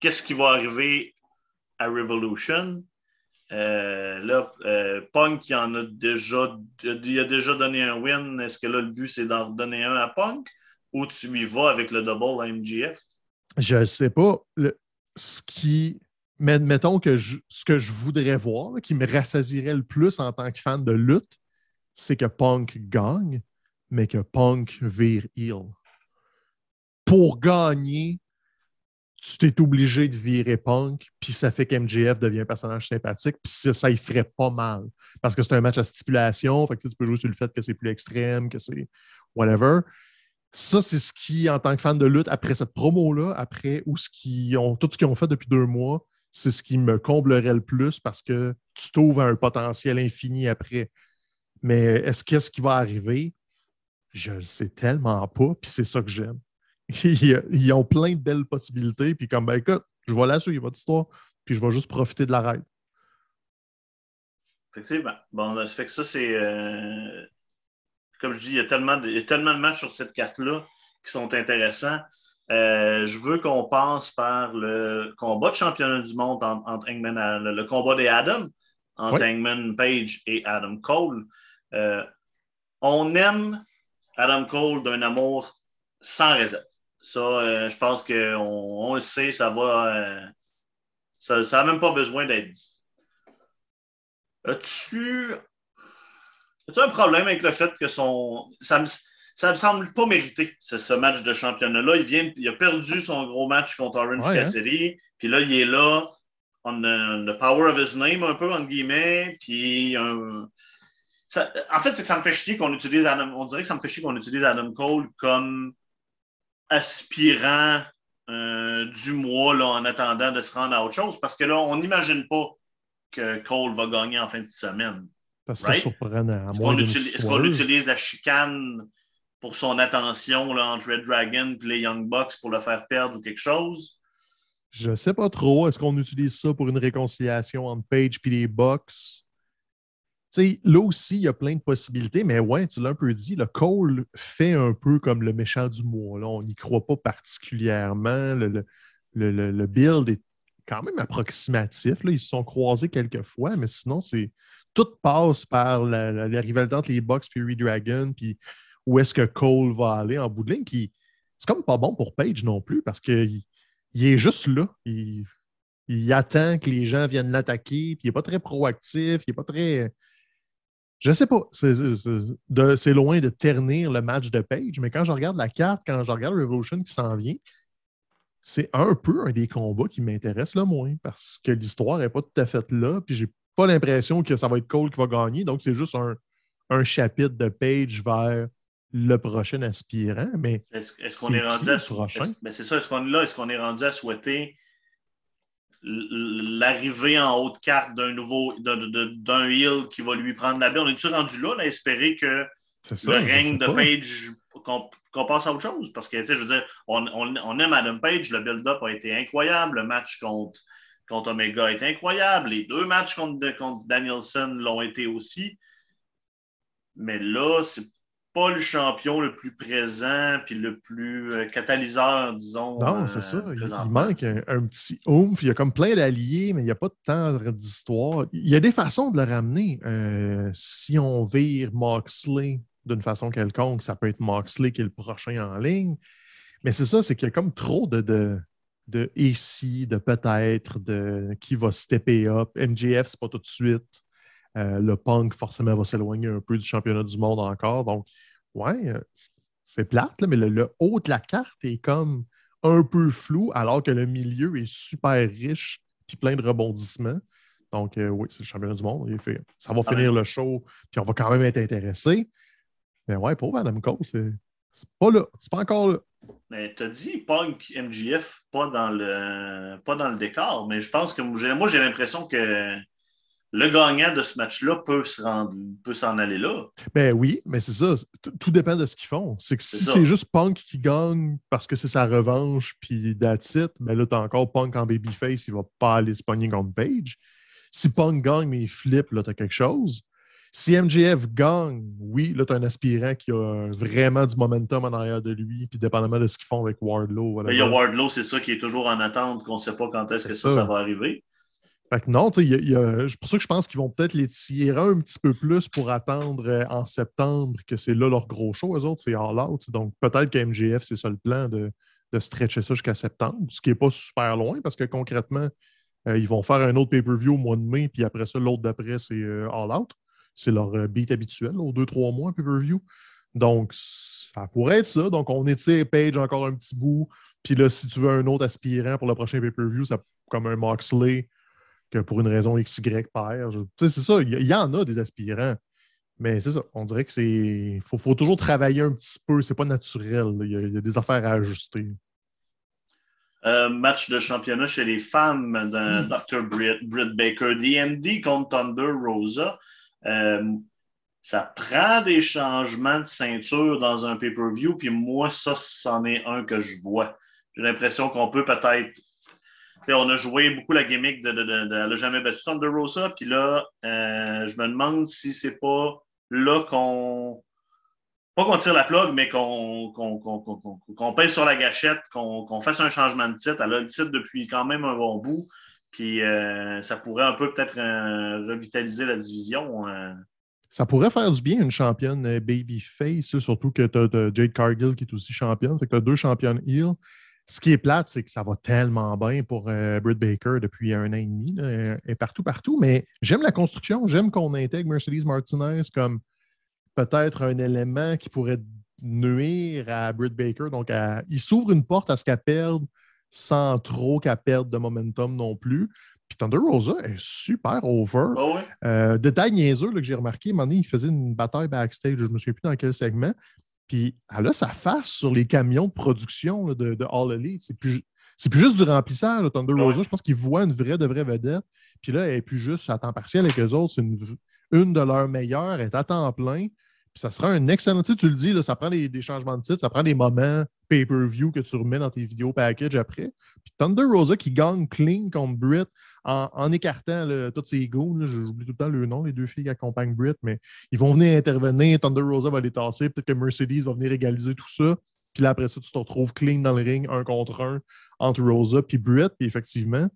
qu'est-ce qui va arriver à Revolution. Euh, là, euh, Punk, il, en a déjà, il a déjà donné un win. Est-ce que là, le but, c'est d'en donner un à Punk? Ou tu y vas avec le double à MGF? Je ne sais pas. ce qui. Mais mettons que ce que je voudrais voir, qui me rassasierait le plus en tant que fan de lutte, c'est que Punk gagne, mais que Punk vire heel. Pour gagner, tu t'es obligé de virer Punk, puis ça fait qu'MJF devient un personnage sympathique, puis ça, ça y ferait pas mal. Parce que c'est un match à stipulation, fait que tu peux jouer sur le fait que c'est plus extrême, que c'est whatever. Ça, c'est ce qui, en tant que fan de lutte, après cette promo-là, après ou ce qui ont, tout ce qu'ils ont fait depuis deux mois, c'est ce qui me comblerait le plus parce que tu trouves un potentiel infini après. Mais est-ce qu'est-ce qui va arriver? Je le sais tellement pas, puis c'est ça que j'aime. Ils, ont plein de belles possibilités, puis comme, ben écoute, je vais la suivre, votre histoire, puis je vais juste profiter de la ride. Effectivement. Bon, ça fait que ça, c'est. Euh, comme je dis, il y, a tellement de, il y a tellement de matchs sur cette carte-là qui sont intéressants. Euh, je veux qu'on passe par le combat de championnat du monde entre, Hangman et le, combat des Adam entre Hangman Page et Adam Cole. Euh, on aime Adam Cole d'un amour sans réserve. Ça, euh, je pense qu'on on le sait, ça va. ça n'a même pas besoin d'être dit. As-tu as un problème avec le fait que son. Ça me, ça me semble pas mériter, ce, match de championnat-là? Il, vient, il a perdu son gros match contre Orange ouais, hein? Cassidy, puis là, il est là, on the, power of his name, un peu, entre guillemets, puis en fait, c'est que ça me fait chier qu'on utilise Adam, on dirait que ça me fait chier qu'on utilise Adam Cole comme aspirant euh, du mois là, en attendant de se rendre à autre chose, parce que là, on n'imagine pas que Cole va gagner en fin de semaine. Ça serait surprenant. Est-ce qu'on utilise, la chicane pour son attention là, entre Red Dragon et les Young Bucks pour le faire perdre ou quelque chose? Je sais pas trop. Est-ce qu'on utilise ça pour une réconciliation entre Page et les Bucks? Sais, là aussi, il y a plein de possibilités, mais ouais, tu l'as un peu dit, le Cole fait un peu comme le méchant du mois. Là. On n'y croit pas particulièrement. Le, le, build est quand même approximatif. Là. Ils se sont croisés quelques fois, mais sinon, c'est tout passe par la, la, rivalité entre les Bucks et Dragon, puis où est-ce que Cole va aller en bout de ligne. Puis c'est comme pas bon pour Page non plus parce qu'il il est juste là. Il, il, attend que les gens viennent l'attaquer, puis il n'est pas très proactif, il n'est pas très. Je sais pas. C'est loin de ternir le match de Page, mais quand je regarde la carte, quand je regarde Revolution qui s'en vient, c'est un peu un des combats qui m'intéresse le moins parce que l'histoire n'est pas tout à fait là, puis j'ai pas l'impression que ça va être Cole qui va gagner. Donc, c'est juste un, un chapitre de Page vers le prochain aspirant, mais. Est-ce qu'on est, rendu à souhaiter. Ben, c'est ça, est-ce qu'on est là? Est-ce qu'on est rendu à souhaiter l'arrivée en haute carte d'un nouveau d'un heel qui va lui prendre la baie? On est-tu rendu là, à espérer que le règne de Page qu'on passe à autre chose? Parce que je veux dire, on, on, aime Adam Page, le build-up a été incroyable, le match contre, contre Omega a été incroyable, les deux matchs contre, contre Danielson l'ont été aussi. Mais là, c'est pas le champion le plus présent puis le plus euh, catalyseur, disons. Non, c'est ça. Euh, il, manque un, petit oomph. Il y a comme plein d'alliés, mais il n'y a pas de temps d'histoire. Il y a des façons de le ramener. Euh, si on vire Moxley d'une façon quelconque, ça peut être Moxley qui est le prochain en ligne. Mais c'est ça, c'est qu'il y a comme trop de, de, de ici, de peut-être, de qui va stepper up. MJF, c'est pas tout de suite. Euh, le punk, forcément, va s'éloigner un peu du championnat du monde encore. Donc, ouais, euh, c'est plate, mais le, haut de la carte est comme un peu flou, alors que le milieu est super riche puis plein de rebondissements. Donc, euh, oui, c'est le championnat du monde. fait, ça va ah finir le show, puis on va quand même être intéressé. Mais ouais, pour Madame Cole, c'est pas là. C'est pas encore là. Mais tu as dit Punk MGF pas dans le pas dans le décor, mais je pense que moi j'ai l'impression que le gagnant de ce match-là peut se rendre, peut s'en aller là. Ben oui, mais c'est ça. Tout dépend de ce qu'ils font. C'est que si c'est juste Punk qui gagne parce que c'est sa revanche, puis that's it, ben là, t'as encore Punk en babyface, il va pas aller se pogner contre Page. Si Punk gagne, mais il flippe, là, t'as quelque chose. Si MJF gagne, oui, là, t'as un aspirant qui a vraiment du momentum en arrière de lui, puis dépendamment de ce qu'ils font avec Wardlow. Il y a Wardlow, c'est ça qui est toujours en attente, qu'on ne sait pas quand est-ce que ça, ça va arriver. Fait que non, c'est pour ça que je pense qu'ils vont peut-être les tirer un petit peu plus pour attendre euh, en septembre, que c'est là leur gros show. Eux autres, c'est All Out. Donc peut-être qu'MGF, c'est ça le plan de, de stretcher ça jusqu'à septembre, ce qui n'est pas super loin parce que concrètement, euh, ils vont faire un autre pay-per-view au mois de mai, puis après ça, l'autre d'après, c'est euh, All Out. C'est leur beat habituel, aux deux, trois mois pay-per-view. Donc, ça pourrait être ça. Donc, on étire Page encore un petit bout. Puis là, si tu veux un autre aspirant pour le prochain pay-per-view, comme un Moxley, que pour une raison XY perd. C'est ça, il y, en a des aspirants. Mais c'est ça, on dirait que c'est. Faut, faut toujours travailler un petit peu, c'est pas naturel. Il y, a des affaires à ajuster. Euh, match de championnat chez les femmes de hmm. Dr. Britt, Baker. DMD contre Thunder Rosa. Euh, ça prend des changements de ceinture dans un pay-per-view, puis moi, ça, c'en est un que je vois. J'ai l'impression qu'on peut peut-être on a joué beaucoup la gimmick de, Elle n'a jamais battu Thunder Rosa. Puis là, euh, je me demande si c'est pas là qu'on. Pas qu'on tire la plug, mais qu'on qu'on pèse sur la gâchette, qu'on fasse un changement de titre. Elle a le titre depuis quand même un bon bout. Puis euh, ça pourrait un peu peut-être euh, revitaliser la division. Ça pourrait faire du bien une championne babyface, surtout que tu as, Jade Cargill qui est aussi championne. Tu as deux championnes heel. Ce qui est plate, c'est que ça va tellement bien pour euh, Britt Baker depuis un an et demi, et partout, partout. Mais j'aime la construction, j'aime qu'on intègre Mercedes Martinez comme peut-être un élément qui pourrait nuire à Britt Baker. Donc, il s'ouvre une porte à ce qu'elle perde sans trop qu'elle perde de momentum non plus. Puis Thunder Rosa est super over. Oh détail niaiseux que j'ai remarqué, un il faisait une bataille backstage, je ne me souviens plus dans quel segment. Puis elle a sa face sur les camions de production de, All Elite. C'est plus, plus juste du remplissage, Thunder Rosa. Je pense qu'il voit une vraie de vraie vedette. Puis là, elle n'est plus juste à temps partiel avec eux autres. C'est une, une de leurs meilleures. Elle est à temps plein. Ça sera un excellent. Tu, tu le dis, là, ça prend des, changements de titre, ça prend des moments pay-per-view que tu remets dans tes vidéos package après. Puis Thunder Rosa qui gagne clean contre Britt en, écartant tous ses goûts. J'oublie tout le temps le nom, les deux filles qui accompagnent Britt, mais ils vont venir intervenir. Thunder Rosa va les tasser. Peut-être que Mercedes va venir égaliser tout ça. Puis là, après ça, tu te retrouves clean dans le ring, un contre un, entre Rosa puis Britt. Puis effectivement,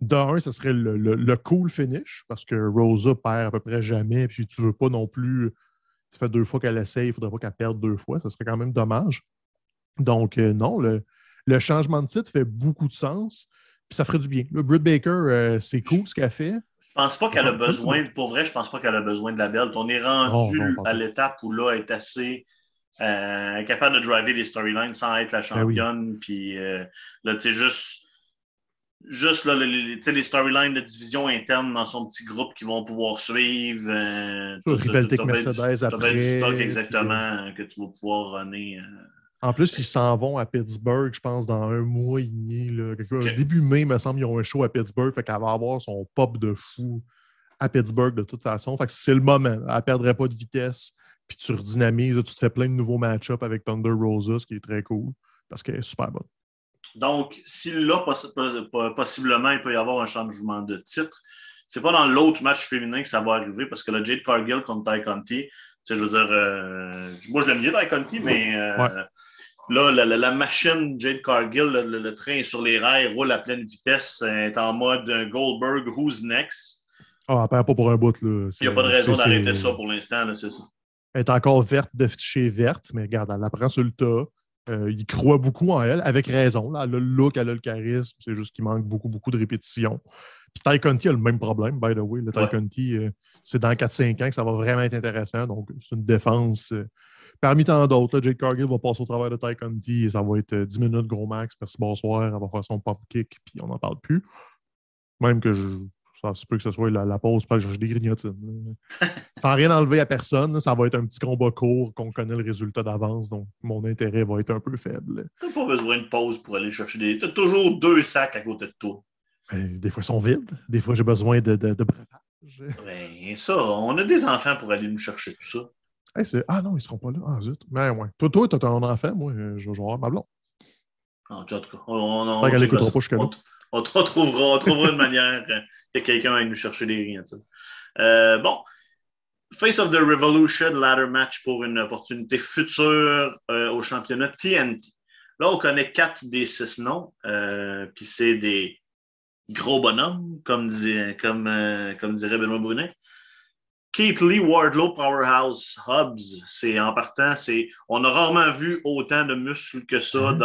d'un, ce serait le, le, cool finish parce que Rosa perd à peu près jamais. Puis tu veux pas non plus ça fait deux fois qu'elle essaye, il ne faudrait pas qu'elle perde deux fois. Ça serait quand même dommage. Donc, euh, non, le, changement de titre fait beaucoup de sens. Puis ça ferait du bien. Le Britt Baker, euh, c'est cool ce qu'elle fait. Je pense pas qu'elle a besoin, pour vrai, je pense pas qu'elle a besoin de la belle. On est rendu à l'étape où là, elle est assez euh, capable de driver les storylines sans être la ben championne. Puis là, tu sais, juste juste là, les, les storylines de division interne dans son petit groupe qui vont pouvoir suivre. Euh, rivalité avec Mercedes après. Du stock exactement que tu vas pouvoir runner. Euh. En plus, ils s'en vont à Pittsburgh, je pense, dans un mois et demi. Là. Début mai, il me semble, ils ont un show à Pittsburgh. Fait qu'elle va avoir son pop de fou à Pittsburgh de toute façon. Fait que c'est le moment. Elle ne perdrait pas de vitesse. Puis tu redynamises, tu te fais plein de nouveaux match-ups avec Thunder Rosa, ce qui est très cool parce qu'elle est super bonne. Donc, si là, possiblement, il peut y avoir un changement de titre, c'est pas dans l'autre match féminin que ça va arriver parce que le Jade Cargill contre Ty Conti, je veux dire, euh, moi je l'aime bien Ty Conti, mais euh, là, la, machine Jade Cargill, le, train sur les rails, roule à pleine vitesse, est en mode Goldberg, who's next? Ah, pas pour un bout. Là. Il n'y a pas de raison d'arrêter ça pour l'instant, c'est ça. Elle est encore verte de chez verte, mais regarde, elle la prend sur le tas. Euh, il croit beaucoup en elle, avec raison. Là. Elle a le look, elle a le charisme. C'est juste qu'il manque beaucoup, beaucoup de répétitions. Puis Ty Conti a le même problème, by the way. Le Ty Conti, euh, c'est dans 4-5 ans que ça va vraiment être intéressant. Donc, c'est une défense. Euh, parmi tant d'autres, Jake Cargill va passer au travers de Ty Conti et ça va être 10 minutes gros max. Merci, bonsoir. Elle va faire son pop kick, puis on n'en parle plus. Même que je, ça se peut que ce soit la, pause pour aller des grignotines. Sans rien enlever à personne, ça va être un petit combat court qu'on connaît le résultat d'avance, donc mon intérêt va être un peu faible. Tu n'as pas besoin de pause pour aller chercher des. Tu as toujours deux sacs à côté de toi. Ben, des fois, ils sont vides. Des fois, j'ai besoin de, de, Ben, ça, on a des enfants pour aller nous chercher tout ça. ah non, ils ne seront pas là. Ah zut. Ben ouais. Toi, toi, tu as ton enfant, moi, je vais avoir ma blonde. En tout cas, on, on, on, on, on, trouvera, on trouvera une manière que quelqu'un aille nous chercher des riens. Euh, bon, Face of the Revolution, ladder match pour une opportunité future euh, au championnat TNT. Là, on connaît quatre des six noms, euh, puis c'est des gros bonhommes, comme dirait Benoît Brunet. Keith Lee, Wardlow, Powerhouse, Hobbs, c'est en partant, c'est on a rarement vu autant de muscles que ça mm-hmm.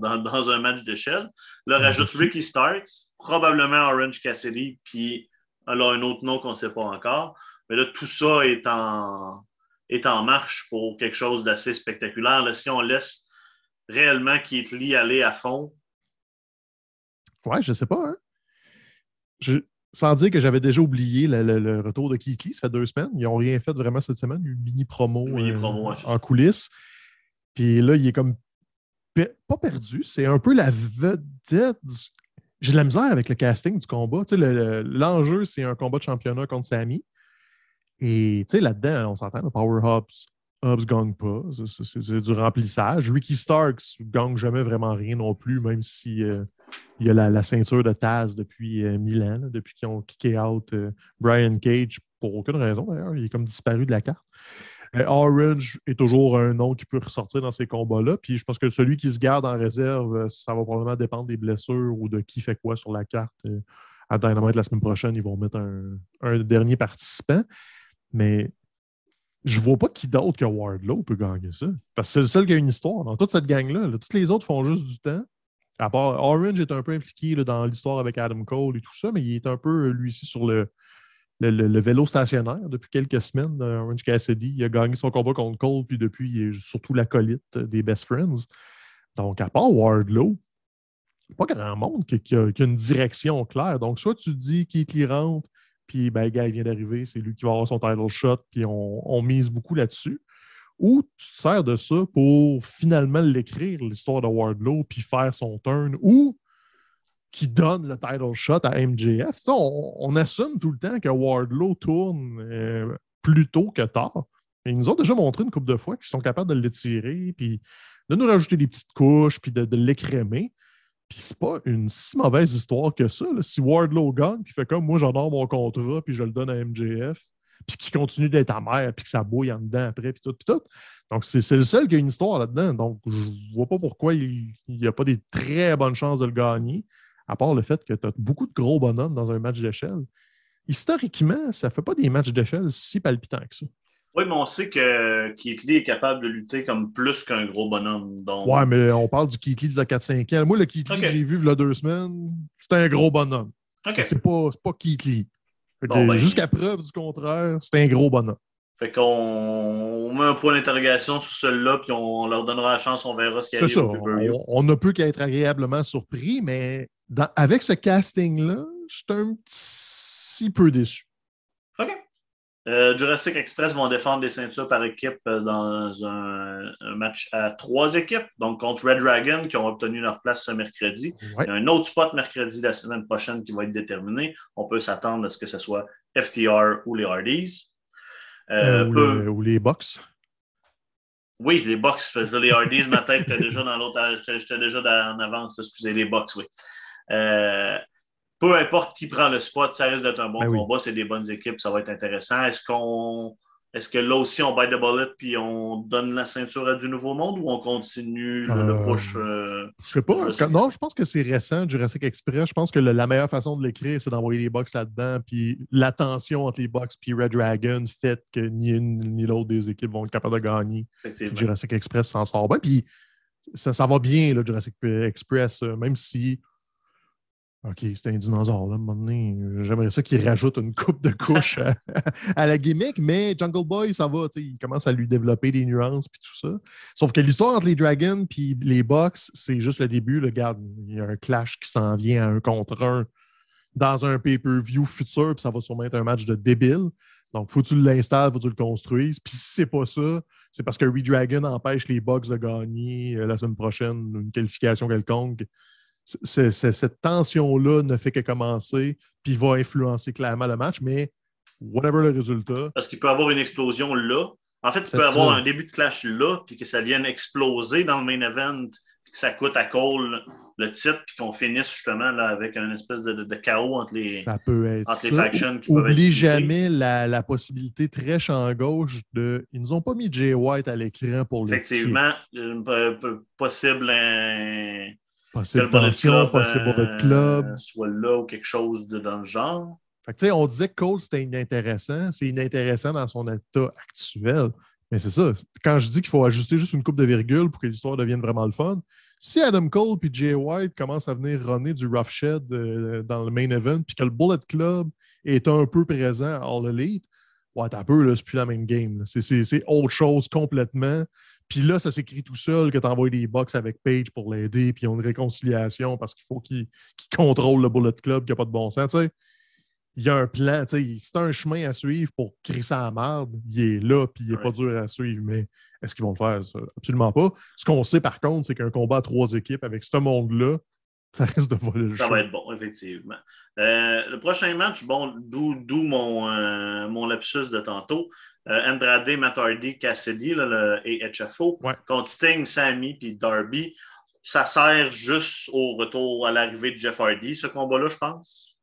dans, dans, un match d'échelle. Là, mm-hmm. rajoute Ricky Starks, probablement Orange Cassidy, puis alors un autre nom qu'on ne sait pas encore. Mais là, tout ça est en, est en marche pour quelque chose d'assez spectaculaire. Là, si on laisse réellement Keith Lee aller à fond. Ouais, je sais pas. Hein? Je, sans dire que j'avais déjà oublié le, retour de Kiki, ça fait deux semaines. Ils n'ont rien fait vraiment cette semaine, une mini promo, euh, en coulisses. Puis là, il est comme pas perdu, c'est un peu la vedette. J'ai de la misère avec le casting du combat. L'enjeu, c'est un combat de championnat contre Sami. Et là-dedans, on s'entend, le Power Hobbs, Hobbs gagne pas. C'est du remplissage. Ricky Starks gagne jamais vraiment rien non plus, même si euh, il y a la, ceinture de Taz depuis euh, mille ans, depuis qu'ils ont kické out euh, Brian Cage pour aucune raison d'ailleurs. Il est comme disparu de la carte. Euh, Orange est toujours un nom qui peut ressortir dans ces combats-là. Puis je pense que celui qui se garde en réserve, ça va probablement dépendre des blessures ou de qui fait quoi sur la carte. À Dynamite la semaine prochaine, ils vont mettre un, dernier participant. Mais je vois pas qui d'autre que Wardlow peut gagner ça. Parce que c'est le seul qui a une histoire. Dans toute cette gang-là, là, toutes les autres font juste du temps. À part, Orange est un peu impliqué dans l'histoire avec Adam Cole et tout ça, mais il est un peu, lui aussi, sur le, le, vélo stationnaire depuis quelques semaines. Euh, Orange Cassidy, il a gagné son combat contre Cole, puis depuis, il est surtout l'acolyte des Best Friends. Donc, à part Wardlow, pas grand monde qui, a, une direction claire. Donc, soit tu dis qui est rentre, puis ben, le gars, il vient d'arriver, c'est lui qui va avoir son title shot, puis on, mise beaucoup là-dessus ou tu te sers de ça pour finalement l'écrire, l'histoire de Wardlow, puis faire son turn, ou qui donne le title shot à MJF. On, assume tout le temps que Wardlow tourne euh, plus tôt que tard. ils nous ont déjà montré une couple de fois qu'ils sont capables de l'étirer, puis de nous rajouter des petites couches, puis de, l'écrémer. Puis c'est pas une si mauvaise histoire que ça. Si Wardlow gagne, puis fait comme moi j'adore mon contrat, puis je le donne à MJF, puis qui continue d'être amer, puis que ça bouille en dedans après, puis tout, puis tout. Donc, c'est le seul qui a une histoire là-dedans. Donc, je vois pas pourquoi il n'y a pas des très bonnes chances de le gagner, à part le fait que tu as beaucoup de gros bonhommes dans un match d'échelle. Historiquement, ça ne fait pas des matchs d'échelle si palpitants que ça. Oui, mais on sait que Keith Lee est capable de lutter comme plus qu'un gros bonhomme. Donc... Ouais, mais on parle du Keith Lee de 4-5 ans. Moi, le Keith Lee que j'ai vu il y a deux semaines, c'était un gros bonhomme. C'est pas, pas Keith Lee. Ben, jusqu'à preuve du contraire, c'est un gros bonhomme. Fait qu'on met un point d'interrogation sur celui-là, puis on leur donnera la chance, on verra ce qu'il y a. C'est ça. On, ne peut qu'être agréablement surpris, mais avec ce casting-là, je suis un petit peu déçu. Euh, Jurassic Express vont défendre des ceintures par équipe euh, dans un, match à trois équipes, donc contre Red Dragon qui ont obtenu leur place ce mercredi. Il y a un autre spot mercredi la semaine prochaine qui va être déterminé. On peut s'attendre à ce que ce soit FTR ou les Hardys. Euh, ou, les Box. Oui, les Box. Les Hardys, ma tête était déjà dans l'autre. J'étais déjà en avance, excusez, les Box, oui peu importe qui prend le spot, ça risque d'être un bon ben combat. C'est des bonnes équipes, ça va être intéressant. Est-ce qu'on. Est-ce que là aussi, on bite the bullet puis on donne la ceinture à du Nouveau Monde ou on continue le, euh, push? Euh, je sais pas. non, je pense que c'est récent, Jurassic Express. Je pense que la meilleure façon de l'écrire, c'est d'envoyer les box là-dedans. Puis la tension entre les box et Red Dragon fait que ni une ni l'autre des équipes vont être capables de gagner. Jurassic Express s'en sort bien. Puis ça, ça va bien, le Jurassic Express, euh, même si OK, c'est un dinosaure, là, un moment donné. J'aimerais ça qu'il rajoute une coupe de couche à, la gimmick, mais Jungle Boy, ça va, il commence à lui développer des nuances puis tout ça. Sauf que l'histoire entre les Dragons puis les Bucks, c'est juste le début. Regarde, il y a un clash qui s'en vient à un contre un dans un pay-per-view futur, puis ça va sûrement être un match de débile. Donc, faut que tu l'installes, faut que tu le construises. Puis si c'est pas ça, c'est parce que Redragon empêche les Bucks de gagner euh, la semaine prochaine une qualification quelconque cette tension-là ne fait que commencer, puis va influencer clairement le match, mais whatever le résultat. Parce qu'il peut y avoir une explosion là. En fait, il peut y avoir un début de clash là, puis que ça vienne exploser dans le main event, puis que ça coûte à Cole le titre, puis qu'on finisse justement là, avec un espèce de, chaos entre les, ça peut être factions. Qui Oublie jamais la, possibilité très champ gauche de. Ils nous ont pas mis Jay White à l'écran pour le. Effectivement, possible un Tension, possible de club. Euh, soit là ou quelque chose de, dans le genre. Fait on disait que Cole, c'était inintéressant. C'est inintéressant dans son état actuel. Mais c'est ça. Quand je dis qu'il faut ajuster juste une coupe de virgule pour que l'histoire devienne vraiment le fun, si Adam Cole et Jay White commencent à venir runner du rough shed euh, dans le main event, puis que le Bullet Club est un peu présent à All Elite, ouais, t'as peu, c'est plus la même game. C'est autre chose complètement. Puis là, ça s'écrit tout seul que tu envoies des box avec Page pour l'aider, puis ils ont une réconciliation parce qu'il faut qu'il contrôle le Bullet Club qui n'a pas de bon sens. Il y a un plan, c'est un chemin à suivre pour créer ça à merde. Il est là, puis il n'est pas dur à suivre, mais est-ce qu'ils vont le faire? Absolument pas. Ce qu'on sait par contre, c'est qu'un combat à trois équipes avec ce monde-là, ça risque de voler le Ça va être bon, effectivement. Euh, le prochain match, bon, d'où mon, euh, mon lapsus de tantôt. Euh, Andrade, Matt Cassidy, le HFO, contre Sting, Sammy puis Darby. ça sert juste au retour à l'arrivée de Jeff Hardy, ce combat-là, je pense?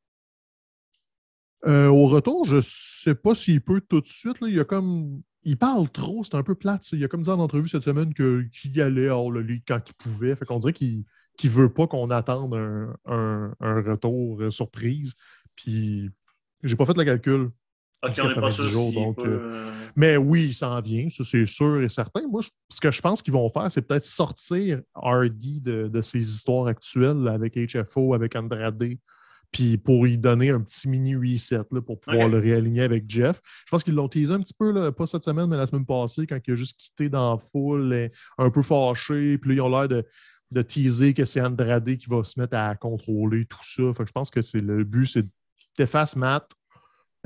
Euh, au retour, je ne sais pas s'il peut tout de suite. Là. Il, a comme... il parle trop, c'est un peu plate. Il a comme dit en entrevue cette semaine qu'il allait hors le lit quand il pouvait. Fait qu'on dirait qu'il ne veut pas qu'on attende un, retour euh, surprise. Puis j'ai pas fait le calcul. Ok, on n'est pas sûr. Jours, donc, euh, Mais oui, il s'en vient, ça c'est sûr et certain. Moi, ce que je pense qu'ils vont faire, c'est peut-être sortir Hardy de, de, ses histoires actuelles avec HFO, avec Andrade, puis pour lui donner un petit mini reset là, pour pouvoir le réaligner avec Jeff. Je pense qu'ils l'ont teasé un petit peu, là, pas cette semaine, mais la semaine passée, quand il a juste quitté dans la foule, un peu fâché, puis là, ils ont l'air de, de teaser que c'est Andrade qui va se mettre à contrôler tout ça. Fait je pense que c'est le but, c'est t'effaces Matt,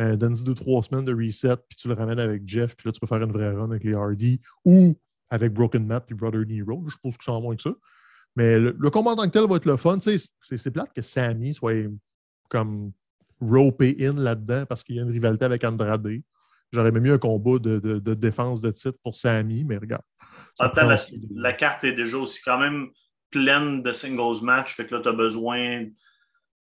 euh, donne-y deux, trois semaines de reset, puis tu le ramènes avec Jeff, puis là, tu peux faire une vraie run avec les Hardy ou avec Broken Matt puis Brother Nero. Je suppose que c'est en moins que ça. Mais le, combat en tant que tel va être le fun. C'est plate que Sammy soit comme ropé in là-dedans parce qu'il y a une rivalité avec Andrade. J'aurais même mis un combat de, de, défense de titre pour Sammy, mais regarde. la, la, carte est déjà aussi quand même pleine de singles match. Fait que là, tu as besoin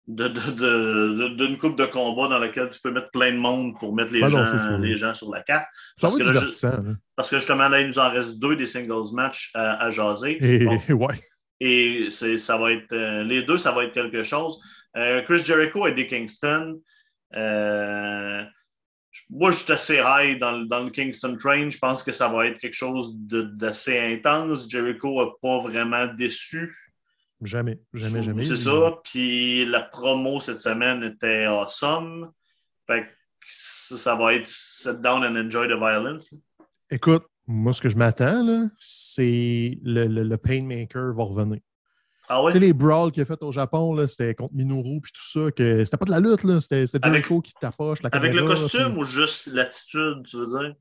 d'une coupe de combat dans laquelle tu peux mettre plein de monde pour mettre les, ah gens, les gens sur la carte. Ça parce, va que hein. parce que justement, là, il nous en reste deux des singles match à, jaser. Et, ouais. et ça va être euh, les deux, ça va être quelque chose. Euh, Chris Jericho et Dick Kingston. Euh, moi, je suis assez high dans, dans, le Kingston Train. Je pense que ça va être quelque chose d'assez intense. Jericho n'a pas vraiment déçu. Jamais, jamais, jamais. C'est ça. Puis la promo cette semaine était awesome. Fait que ça, va être sit down and enjoy the violence. Écoute, moi, ce que je m'attends, c'est le, le, Painmaker va revenir. Ah ouais? Tu sais, les brawls qu'il a fait au Japon, c'était contre Minoru puis tout ça, que c'était pas de la lutte, c'était Jericho qui tapoche la Avec le costume ou juste l'attitude, tu veux dire?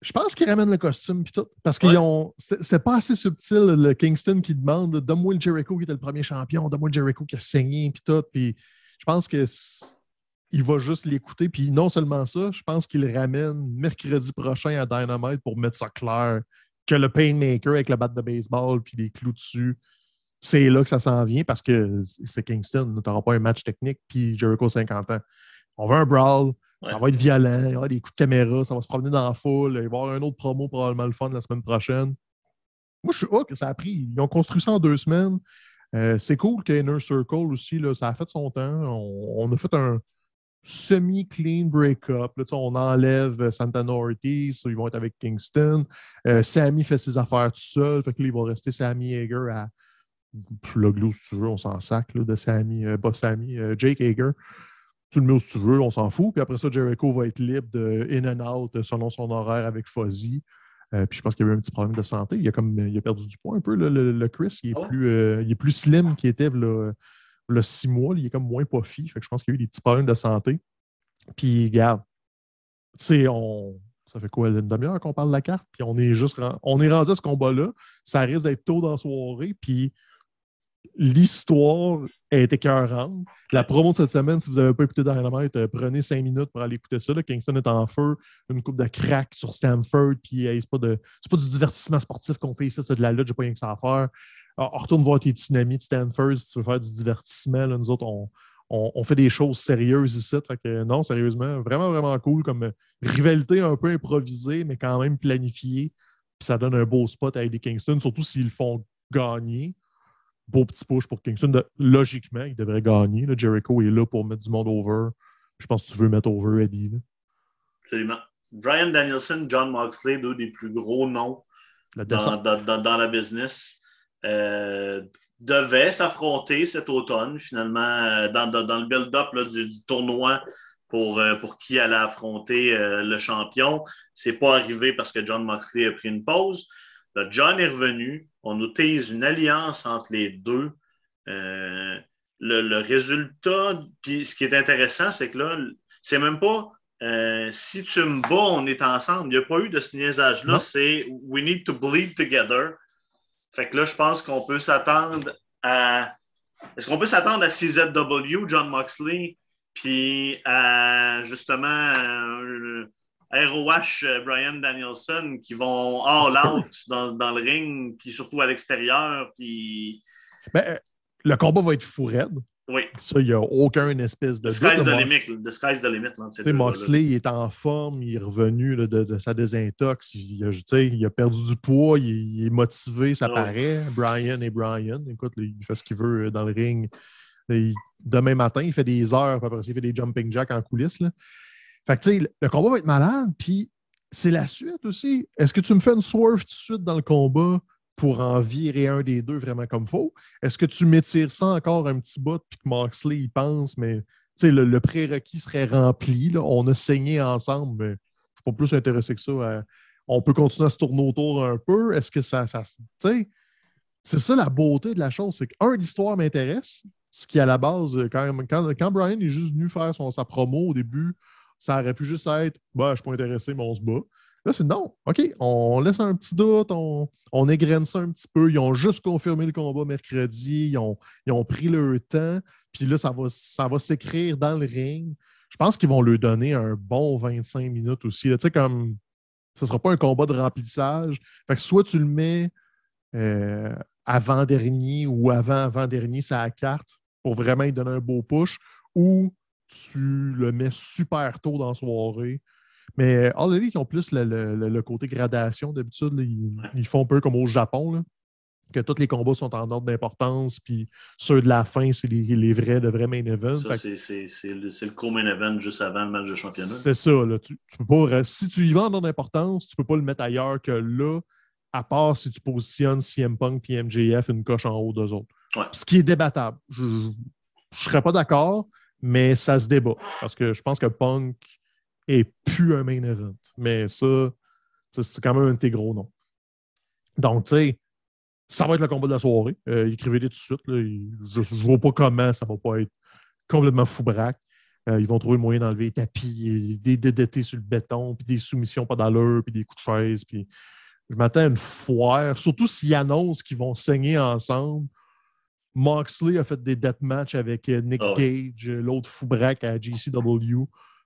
Je pense qu'ils ramènent le costume puis tout. Parce qu'ils ont. C'était pas assez subtil, le Kingston qui demande Donne-moi le Jericho qui était le premier champion, donne-moi le Jericho qui a saigné puis tout. Puis je pense que il va juste l'écouter. Puis non seulement ça, je pense qu'il ramène mercredi prochain à Dynamite pour mettre ça clair que le Painmaker avec le bat de baseball puis les clous dessus, c'est là que ça s'en vient parce que c'est Kingston. Tu n'auras pas un match technique puis Jericho 50 ans. On veut un brawl. Ça va être violent, il y aura des coups de caméra, ça va se promener dans la foule, il va y avoir un autre promo probablement le fun la semaine prochaine. Moi, je suis que ça a pris. Ils ont construit ça en deux semaines. Euh, c'est cool qu'Inner Circle aussi, là, ça a fait son temps. On, a fait un semi-clean break-up. On enlève Santana Ortiz, ils vont être avec Kingston. Euh, Sammy fait ses affaires tout seul. Fait que là, il va rester Sammy Hager à le glue, si tu veux, on s'en sac de Sammy, euh, Sammy, Jake Hager tu le mets où tu veux, on s'en fout. Puis après ça, Jericho va être libre de in and out selon son horaire avec Fuzzy. Euh, puis je pense qu'il y a eu un petit problème de santé. Il a, comme, il a perdu du poids un peu, le, Chris. Il est, ah plus, euh, il est plus slim qu'il était le, le six mois. Il est comme moins puffy. Fait que je pense qu'il y a eu des petits problèmes de santé. Puis, regarde, on, ça fait quoi, une demi-heure qu'on parle de la carte? Puis on est juste on est rendu à ce combat-là. Ça risque d'être tôt dans la soirée. Puis l'histoire est écœurante. La promo de cette semaine, si vous n'avez pas écouté Dynamite, euh, prenez cinq minutes pour aller écouter ça. Kingston est en feu, une coupe de crack sur Stanford, puis c'est pas, du divertissement sportif qu'on fait ici, c'est de la lutte, j'ai pas rien que ça à faire. Alors, on retourne voir tes tsunamis de Stanford si tu veux faire du divertissement. nous autres, on, fait des choses sérieuses ici. Non, sérieusement, vraiment, vraiment cool comme rivalité un peu improvisée, mais quand même planifiée. Puis ça donne un beau spot à Eddie Kingston, surtout s'ils le font gagner beau petit push pour Kingston. logiquement, il devrait gagner. Jericho est là pour mettre du monde over. Je pense que tu veux mettre over Eddie. Absolument. Brian Danielson, John Moxley, deux des plus gros noms dans, la business, euh, devaient s'affronter cet automne, finalement, euh, dans, le build-up du, tournoi pour, euh, pour qui allait affronter le champion. Ce n'est pas arrivé parce que John Moxley a pris une pause. John est revenu. On nous une alliance entre les deux. Euh, le, résultat, puis ce qui est intéressant, c'est que là, c'est même pas euh, si tu me bats, on est ensemble. Il n'y a pas eu de ce niaisage-là. C'est we need to bleed together. Fait que là, je pense qu'on peut s'attendre à. Est-ce qu'on peut s'attendre à CZW, John Moxley, puis à justement. Euh, ROH euh, Brian Danielson qui vont all out dans, dans le ring, puis surtout à l'extérieur. Puis Ben, le combat va être fou raide. Oui. Ça, il n'y a aucun espèce de. The sky's the limit. The sky's the limit. là, là. Moxley il est en forme, il est revenu là, de, de sa désintox. Il, a, il perdu du poids, il, il est motivé, ça Ouais. paraît. Brian et Brian, écoute, là, il fait ce qu'il veut euh, dans le ring. Et demain matin, il fait des heures, puis après ça, il fait des jumping jacks en coulisses. Là. Fait que, tu sais, le, combat va être malade, puis c'est la suite aussi. Est-ce que tu me fais une swerve tout de suite dans le combat pour en virer un des deux vraiment comme faut? Est-ce que tu m'étires ça encore un petit bout, puis que Moxley y pense, mais le, le prérequis serait rempli. là. On a saigné ensemble, mais je suis pas plus intéressé que ça. on peut continuer à se tourner autour un peu. Est-ce que ça. ça c'est ça la beauté de la chose. C'est que, un, l'histoire m'intéresse. Ce qui, à la base, quand, quand, quand Brian est juste venu faire son, sa promo au début, ça aurait pu juste être bah, je suis pas intéressé, mais on se bat. Là, c'est non. OK, on laisse un petit doute, on, on ça un petit peu. Ils ont juste confirmé le combat mercredi, ils ont, ils ont pris leur temps. Puis là, ça va, ça va s'écrire dans le ring. Je pense qu'ils vont lui donner un bon 25 minutes aussi. Tu sais, comme ce ne sera pas un combat de remplissage. Fait que soit tu le mets euh, avant-dernier ou avant-avant-dernier sur la carte pour vraiment lui donner un beau push, ou tu le mets super tôt dans la soirée. Mais All Elite, ils ont plus le, le- le- côté gradation d'habitude. Ils, ils font un peu comme au Japon, là, que tous les combats sont en ordre d'importance, puis ceux de la fin, c'est les, les vrais, de vrais main events. C'est- le, co-main event juste avant le match de championnat. c'est ça. Là. Tu, tu peux pas, si tu y vas en ordre d'importance, tu peux pas le mettre ailleurs que là, à part si tu positionnes CM Punk et MJF une coche en haut d'eux autres. Ouais. Ce qui est débattable. Je ne serais pas d'accord, mais ça se débat. Parce que je pense que Punk est plus un main event. Mais ça, c'est quand même un de tes gros noms. Donc, tu sais, ça va être le combat de la soirée. Euh, Écrivez-les tout de suite. Je ne vois pas comment ça va pas être complètement fou braque. Euh, ils vont trouver le moyen d'enlever les tapis, des DDT sur le béton, puis des soumissions pas d'allure, puis des coups de chaise. Puis je m'attends à une foire, surtout s'ils annoncent qu'ils vont saigner ensemble. Moxley a fait des deathmatchs avec euh, Nick Ah Gage, euh, l'autre fou braque à GCW.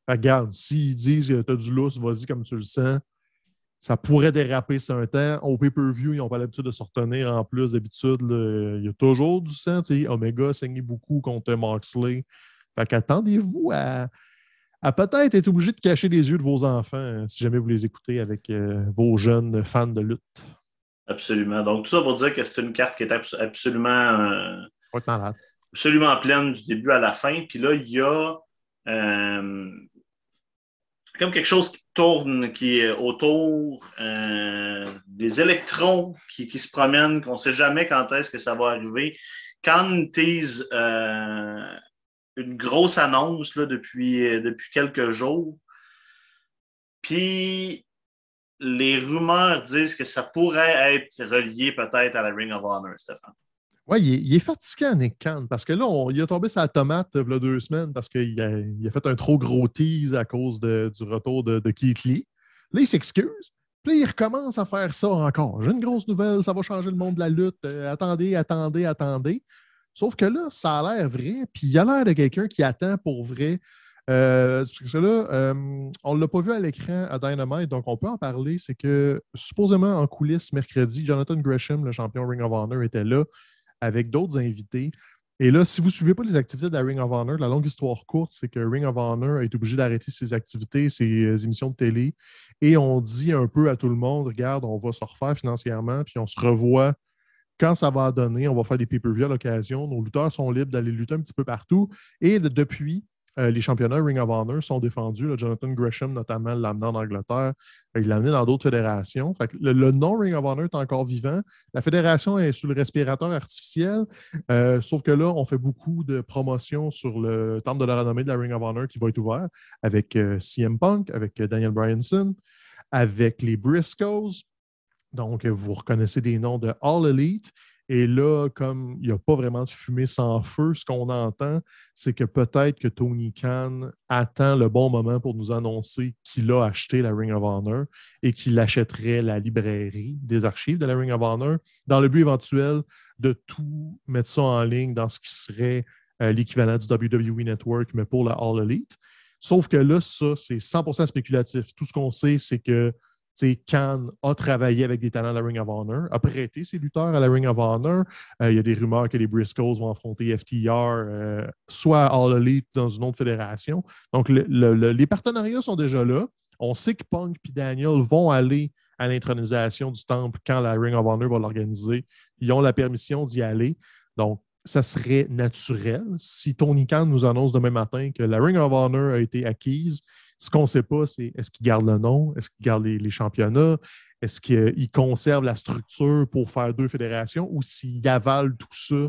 Regarde, s'ils disent que tu as du lousse, vas-y comme tu le sens. Ça pourrait déraper sur un temps. Au pay-per-view, ils n'ont pas l'habitude de se retenir en plus d'habitude. Il y a toujours du sang. tu sais, Omega a saigné beaucoup contre Moxley. Fait qu'attendez-vous à, à peut-être être obligé de cacher les yeux de vos enfants hein, si jamais vous les écoutez avec euh, vos jeunes fans de lutte. Absolument. Donc, tout ça pour dire que c'est une carte qui est absolument, euh, absolument pleine du début à la fin. Puis là, il y a euh, comme quelque chose qui tourne, qui est autour, euh, des électrons qui, qui se promènent, qu'on ne sait jamais quand est-ce que ça va arriver. Quand tease une grosse annonce là, depuis, depuis quelques jours, puis les rumeurs disent que ça pourrait être relié peut-être à la Ring of Honor, Stéphane. Ouais, il est, fatiguant, Nick Khan, parce que là, il a tombé sa tomate il y a deux semaines parce qu'il a, fait un trop gros tease à cause du retour de, de Keith Lee. Là, il s'excuse. Puis il recommence à faire ça encore. J'ai une grosse nouvelle, ça va changer le monde de la lutte. Euh, attendez, attendez, attendez. Sauf que là, ça a l'air vrai, puis il a l'air de quelqu'un qui attend pour vrai. Euh, que là, euh, on ne l'a pas vu à l'écran à Dynamite, donc on peut en parler. C'est que supposément en coulisses mercredi, Jonathan Gresham, le champion Ring of Honor, était là avec d'autres invités. Et là, si vous ne suivez pas les activités de la Ring of Honor, la longue histoire courte, c'est que Ring of Honor est obligé d'arrêter ses activités, ses euh, émissions de télé. Et on dit un peu à tout le monde, regarde, on va se refaire financièrement, puis on se revoit quand ça va donner. On va faire des pay-per-view à l'occasion. Nos lutteurs sont libres d'aller lutter un petit peu partout. Et depuis, euh, les championnats Ring of Honor sont défendus. Jonathan Gresham, notamment, l'a amené en Angleterre. Euh, Il l'a amené dans d'autres fédérations. Le, le nom Ring of Honor est encore vivant. La fédération est sous le respirateur artificiel. Euh, sauf que là, on fait beaucoup de promotions sur le temple de la renommée de la Ring of Honor qui va être ouvert avec CM Punk, avec Daniel Bryanson, avec les Briscoes. Donc, vous reconnaissez des noms de All Elite. Et là, comme il n'y a pas vraiment de fumée sans feu, ce qu'on entend, c'est que peut-être que Tony Khan attend le bon moment pour nous annoncer qu'il a acheté la Ring of Honor et qu'il achèterait la librairie des archives de la Ring of Honor dans le but éventuel de tout mettre ça en ligne dans ce qui serait euh, l'équivalent du WWE Network, mais pour la All Elite. Sauf que là, ça, c'est 100% spéculatif. Tout ce qu'on sait, c'est que Khan a travaillé avec des talents de la Ring of Honor, a prêté ses lutteurs à la Ring of Honor. Euh, il y a des rumeurs que les Briscoes vont affronter FTR, euh, soit à All Elite dans une autre fédération. Donc, les partenariats sont déjà là. On sait que Punk et Daniel vont aller à l'intronisation du temple quand la Ring of Honor va l'organiser. Ils ont la permission d'y aller. Donc, ça serait naturel si Tony Khan nous annonce demain matin que la Ring of Honor a été acquise ce qu'on ne sait pas, c'est est-ce qu'il garde le nom, est-ce qu'il garde les, championnats, est-ce qu'il conserve la structure pour faire deux fédérations ou s'il avale tout ça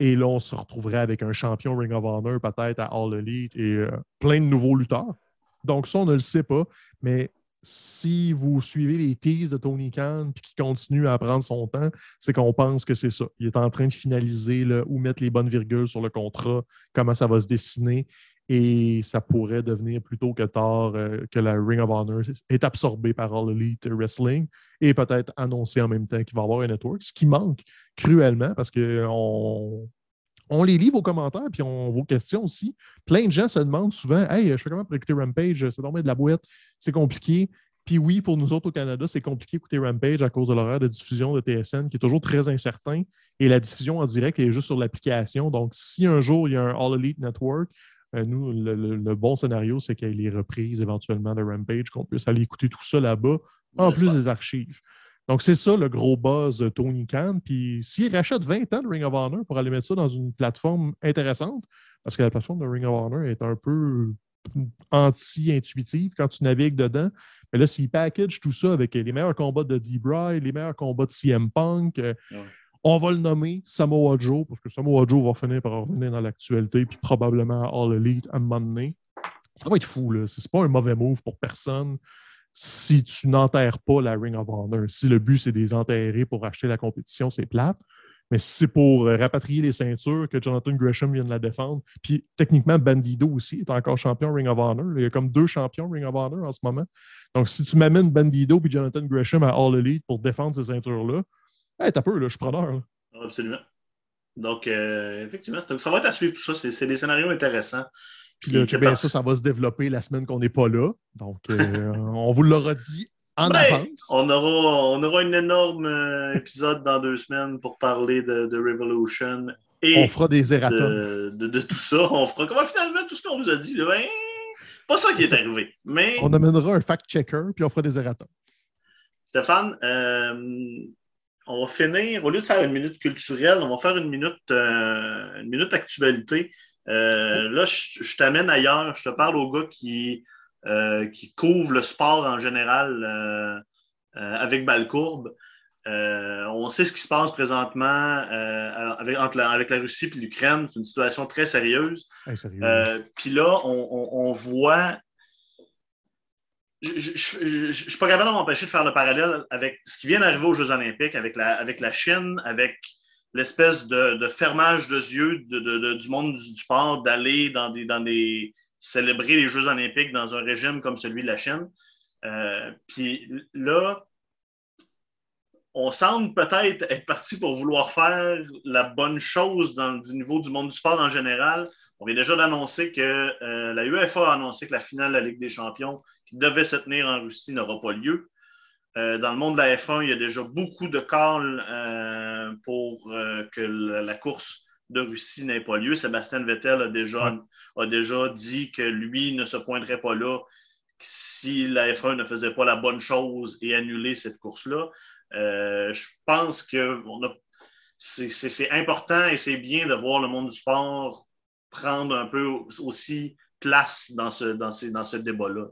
et là, on se retrouverait avec un champion Ring of Honor peut-être à All Elite et euh, plein de nouveaux lutteurs. Donc, ça, on ne le sait pas. Mais si vous suivez les teases de Tony Khan et qu'il continue à prendre son temps, c'est qu'on pense que c'est ça. Il est en train de finaliser là, où mettre les bonnes virgules sur le contrat, comment ça va se dessiner et ça pourrait devenir plutôt que tard euh, que la Ring of Honor est absorbée par All Elite Wrestling et peut-être annoncé en même temps qu'il va y avoir un network, ce qui manque cruellement parce qu'on on les lit vos commentaires puis on, vos questions aussi. Plein de gens se demandent souvent Hey, je fais comment pour écouter Rampage? C'est dormir de la boîte, c'est compliqué. Puis oui, pour nous autres au Canada, c'est compliqué d'écouter Rampage à cause de l'horaire de diffusion de TSN qui est toujours très incertain et la diffusion en direct est juste sur l'application. Donc, si un jour il y a un All Elite Network, nous, le, bon scénario, c'est qu'il y ait les reprises éventuellement de Rampage, qu'on puisse aller écouter tout ça là-bas, en plus des archives. Donc, c'est ça le gros buzz de Tony Khan. Puis, s'il rachète 20 ans de Ring of Honor pour aller mettre ça dans une plateforme intéressante, parce que la plateforme de Ring of Honor est un peu anti-intuitive quand tu navigues dedans. Mais là, s'il package tout ça avec les meilleurs combats de D-Bry, les meilleurs combats de CM Punk, euh, on va le nommer Samoa Joe, parce que Samoa Joe va finir par revenir dans l'actualité, puis probablement All Elite à un moment donné. Ça va être fou, là. C'est pas un mauvais move pour personne si tu n'enterres pas la Ring of Honor. Si le but, c'est de les enterrer pour acheter la compétition, c'est plate. Mais si c'est pour euh, rapatrier les ceintures, que Jonathan Gresham vienne la défendre, puis techniquement, Bandido aussi est encore champion Ring of Honor. Il y a comme deux champions Ring of Honor en ce moment. Donc, si tu m'amènes Bandido et Jonathan Gresham à All Elite pour défendre ces ceintures-là, Hey, t'as peu, là, je suis preneur. Absolument. Donc, euh, effectivement, ça va être à suivre tout ça. C'est des scénarios intéressants. Puis là, bien ça, ça va se développer la semaine qu'on n'est pas là. Donc, euh, on vous l'aura dit en ben, avance. On aura, on aura un énorme euh, épisode dans deux semaines pour parler de, Revolution. Et on fera des erratums. De, de, tout ça. On fera comment finalement tout ce qu'on vous a dit. Ben, pas ça qui est, arrivé. Mais... On amènera un fact-checker, puis on fera des erratums. Stéphane, on va finir, au lieu de faire une minute culturelle, on va faire une minute, euh, une minute actualité. Euh, là, je, t'amène ailleurs. Je te parle aux gars qui, euh, qui couvrent le sport en général avec Balcourbe. on sait ce qui se passe présentement avec, avec, la Russie et l'Ukraine. C'est une situation très sérieuse. Puis là, on, voit je ne suis pas capable de m'empêcher de faire le parallèle avec ce qui vient d'arriver aux Jeux olympiques, avec la, avec la Chine, avec l'espèce de, fermage de yeux du monde du, sport, d'aller dans des, dans des célébrer les Jeux olympiques dans un régime comme celui de la Chine. Euh, puis là, on semble peut-être être parti pour vouloir faire la bonne chose dans, du niveau du monde du sport en général. On vient déjà d'annoncer que euh, la UEFA a annoncé que la finale de la Ligue des champions qui devait se tenir en Russie n'aura pas lieu. Euh, dans le monde de la F1, il y a déjà beaucoup de calls euh, pour que la, course de Russie n'ait pas lieu. Sébastien Vettel a déjà, a déjà dit que lui ne se pointerait pas là si la F1 ne faisait pas la bonne chose et annuler cette course-là. Je pense que c'est important et c'est bien de voir le monde du sport prendre un peu aussi place dans ce, dans dans ce débat-là.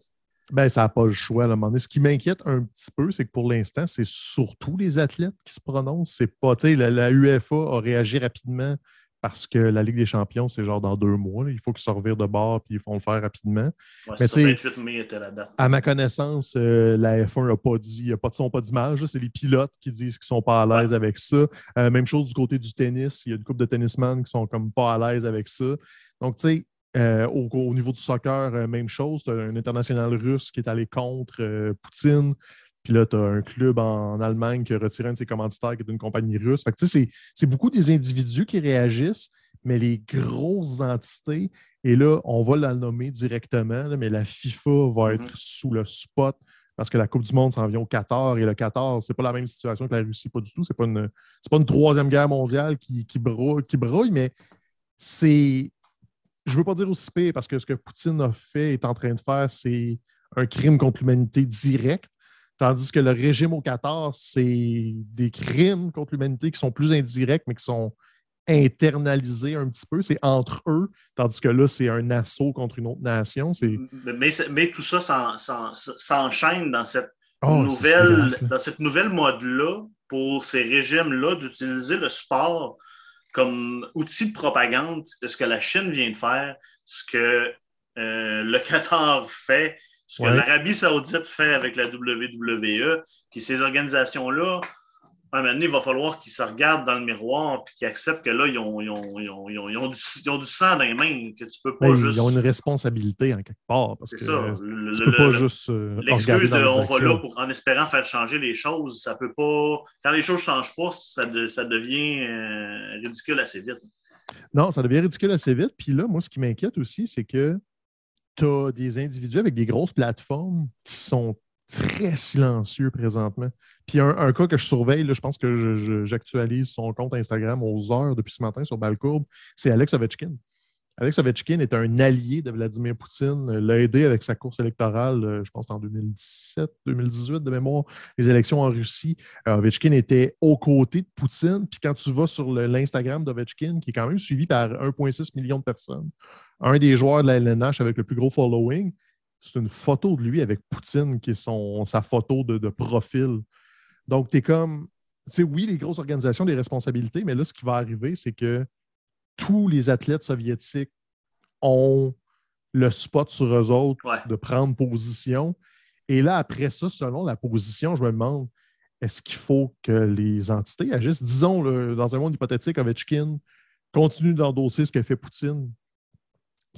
Ben, ça n'a pas le choix à un moment donné. Ce qui m'inquiète un petit peu, c'est que pour l'instant, c'est surtout les athlètes qui se prononcent. C'est pas, la, la UEFA a réagi rapidement parce que la Ligue des champions, c'est genre dans deux mois. Il faut qu'ils se revirent de bord puis ils font le faire rapidement. mais 28 mai était la date. À ma connaissance, euh, la F1 n'a pas dit, a pas de son, pas d'image. C'est les pilotes qui disent qu'ils ne sont pas à l'aise avec ça. Euh, même chose du côté du tennis. Il y a une couple de tennisman qui sont comme pas à l'aise avec ça. Donc, tu sais, euh, au, au, niveau du soccer, même chose. Tu as un international russe qui est allé contre Poutine. Puis là, tu as un club en, Allemagne qui a retiré un de ses commanditaires qui est une compagnie russe. Fait que, c'est, c'est beaucoup des individus qui réagissent, mais les grosses entités, et là, on va la nommer directement, mais la FIFA va mm-hmm. être sous le spot parce que la Coupe du Monde s'en vient au Qatar et le Qatar, c'est pas la même situation que la Russie, pas du tout. C'est pas une, pas une troisième guerre mondiale qui, qui, brouille, qui brouille, mais c'est. Je veux pas dire aussi pire parce que ce que Poutine a fait, est en train de faire, c'est un crime contre l'humanité direct. Tandis que le régime au Qatar, c'est des crimes contre l'humanité qui sont plus indirects, mais qui sont internalisés un petit peu. C'est entre eux, tandis que là, c'est un assaut contre une autre nation. Mais, mais, tout ça s'enchaîne dans cette oh, nouvelle, dans cette nouvelle mode-là pour ces régimes-là d'utiliser le sport comme outil de propagande de ce que la Chine vient de faire, ce que euh, le Qatar fait, ce que l'Arabie Saoudite fait avec la WWE, puis ces organisations-là, à un moment donné, il va falloir qu'ils se regardent dans le miroir et qu'ils acceptent que là, ils ont, ils, ont, ils, ont, ils, ont, du, sang dans les mains, que tu peux pas juste. Ils ont une responsabilité en quelque part. C'est ça. Le, tu peux pas juste. Euh, l'excuse de on va là pour, en espérant faire changer les choses, ça peut pas. Quand les choses ne changent pas, ça, ça devient euh, ridicule assez vite. Non, ça devient ridicule assez vite. Puis là, moi, ce qui m'inquiète aussi, c'est que tu as des individus avec des grosses plateformes qui sont très silencieux présentement. Puis un, cas que je surveille, je pense que j'actualise son compte Instagram aux heures depuis ce matin sur Balcourbe, c'est Alex Ovechkin. Alex Ovechkin est un allié de Vladimir Poutine, l'a aidé avec sa course électorale, euh, je pense en 2017, 2018 de mémoire, les élections en Russie. Euh, Ovechkin était aux côtés de Poutine. Puis quand tu vas sur l'Instagram d'Ovechkin, qui est quand même suivi par 1,6 million de personnes, un des joueurs de la LNH avec le plus gros following, c'est une photo de lui avec Poutine qui est son, sa photo de, profil. Donc, tu es comme, tu sais, oui, les grosses organisations, des responsabilités, mais là, ce qui va arriver, c'est que tous les athlètes soviétiques ont le spot sur eux autres de prendre position. Et là, après ça, selon la position, je me demande, est-ce qu'il faut que les entités agissent? Disons, dans un monde hypothétique, Ovechkin continue d'endosser ce que fait Poutine.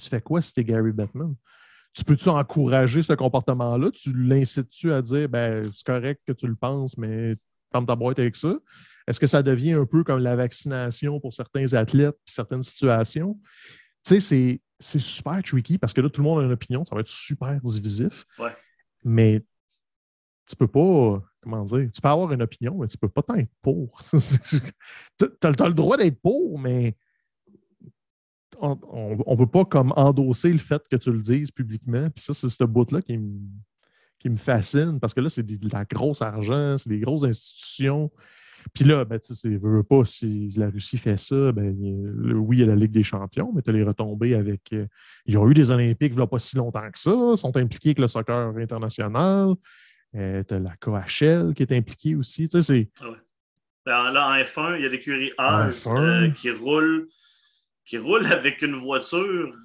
Tu fais quoi si tu es Gary Bettman? tu peux-tu encourager ce comportement-là? Tu l'incites-tu à dire, ben, c'est correct que tu le penses, mais ferme ta boîte avec ça? Est-ce que ça devient un peu comme la vaccination pour certains athlètes et certaines situations? Tu sais, c'est super tricky parce que là, tout le monde a une opinion, ça va être super divisif. Mais tu peux pas, comment dire, tu peux avoir une opinion, mais tu peux pas t'en être pour. tu as, le droit d'être pour, mais on ne peut pas comme endosser le fait que tu le dises publiquement. Puis ça, c'est ce bout-là qui, me fascine parce que là, c'est de la grosse argent, c'est des grosses institutions. Puis là, ben, tu sais, veux pas, si la Russie fait ça, ben, oui, il y a la Ligue des champions, mais tu as les retombées avec. Euh, ils ont eu des Olympiques il n'y a pas si longtemps que ça, sont impliqués avec le soccer international. Euh, tu as la KHL qui est impliquée aussi. Tu sais, c'est. Ben, là, en F1, il y a l'écurie A euh, qui roule qui roule avec une voiture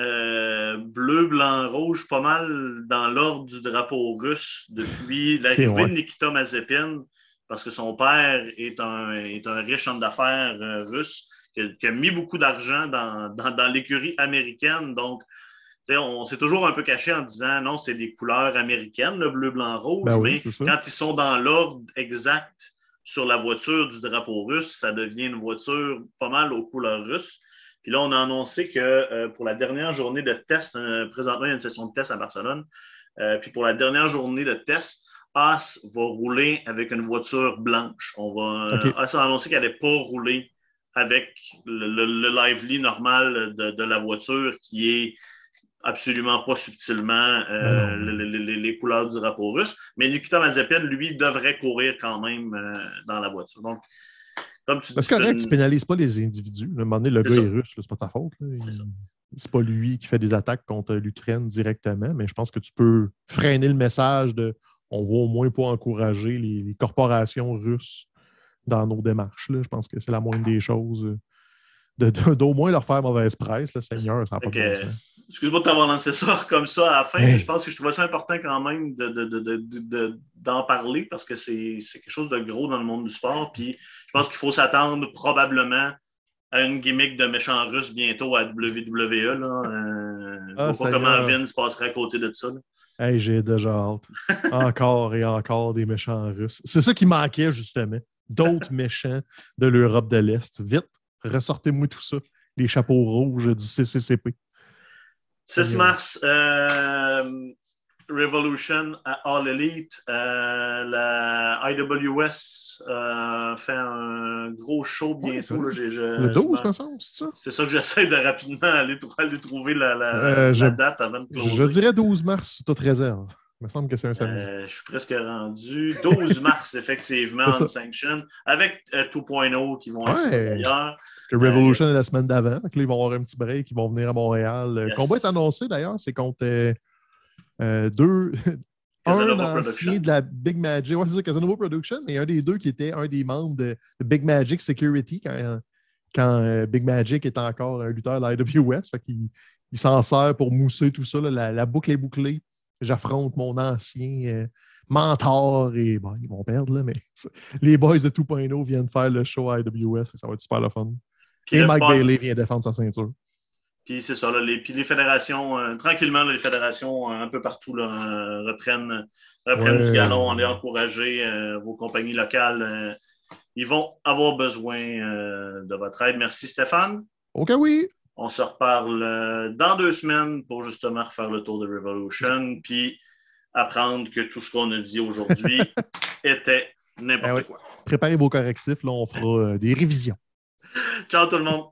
euh, bleu, blanc, rouge, pas mal dans l'ordre du drapeau russe depuis l'arrivée de Nikita Mazepin, parce que son père est un, est un riche homme d'affaires euh, russe qui a, mis beaucoup d'argent dans, dans, l'écurie américaine. Donc, on s'est toujours un peu caché en disant non, c'est des couleurs américaines, le bleu, blanc, rouge, ben mais quand ils sont dans l'ordre exact sur la voiture du drapeau russe, ça devient une voiture pas mal aux couleurs russes. Puis là, on a annoncé que euh, pour la dernière journée de test, euh, présentement, il y a une session de test à Barcelone. Euh, puis pour la dernière journée de test, As va rouler avec une voiture blanche. On va, As a annoncé qu'elle n'allait pas rouler avec le, lively normal de, la voiture qui est absolument pas subtilement ben les, couleurs du drapeau russe. Mais Nikita Mazepin, lui, devrait courir quand même dans la voiture. Donc, c'est correct, tu ne pénalises pas les individus. À un moment donné, le gars est russe, c'est pas ta faute. C'est pas lui qui fait des attaques contre l'Ukraine directement, mais je pense que tu peux freiner le message de on va au moins pas encourager les, corporations russes dans nos démarches. Je pense que c'est la moindre des choses. D'au moins leur faire mauvaise presse, le Seigneur, ça n'a pas de Excuse-moi de t'avoir lancé ça comme ça à la fin, mais je pense que je trouvais ça important quand même d'en parler parce que c'est quelque chose de gros dans le monde du sport. Puis je pense qu'il faut s'attendre probablement à une gimmick de méchant russe bientôt à WWE. Là. Euh, ah, sais pas comment Vince passerait à côté de ça. Hey, j'ai déjà hâte. encore et encore des méchants russes. C'est ça qui manquait, justement. D'autres méchants de l'Europe de l'Est. Vite, ressortez-moi tout ça. Les chapeaux rouges du CCCP. 6 mars, euh, Revolution à All Elite. Euh, la IWS euh, fait un gros show Ouais, bientôt. vrai. là. Je- Le je 12, m'en- me semble, c'est ça? C'est ça que j'essaie de rapidement aller, aller trouver la, la- Euh, la je- date avant de closer. Je dirais 12 mars toute réserve. Il me semble que c'est un samedi. Euh, je suis presque rendu. 12 mars, effectivement, en sanction, avec euh, 2.0 qui vont être Ouais. d'ailleurs. Parce que Revolution est la semaine d'avant. Donc là, ils vont avoir un petit break. Ils vont venir à Montréal. Le combat est annoncé d'ailleurs. C'est contre euh, euh, deux. Un ancien de la Big Magic. Ouais, c'est ça, Casanova Production, mais un des deux qui était un des membres de, Big Magic Security quand, quand euh, Big Magic est encore un lutteur de la IWS. Fait qu'il il s'en sert pour mousser tout ça. là. La, la boucle est bouclée. J'affronte mon ancien euh, mentor et bon, ils vont perdre, là, mais les boys de 2.0 viennent faire le show à IWS. Ça va être super le fun. Puis Et le Mike Bailey vient défendre sa ceinture. Puis c'est ça, là, les, puis les fédérations, euh, tranquillement, là, les fédérations euh, un peu partout là, reprennent, reprennent Ouais. du galon, on est encouragé, vos compagnies locales, ils vont avoir besoin de votre aide. Merci Stéphane. Ok, oui. On se reparle euh, dans deux semaines pour justement refaire le tour de Revolution, puis apprendre que tout ce qu'on a dit aujourd'hui était n'importe oui. quoi. Préparez vos correctifs. Là, on fera euh, des révisions. Ciao tout le monde.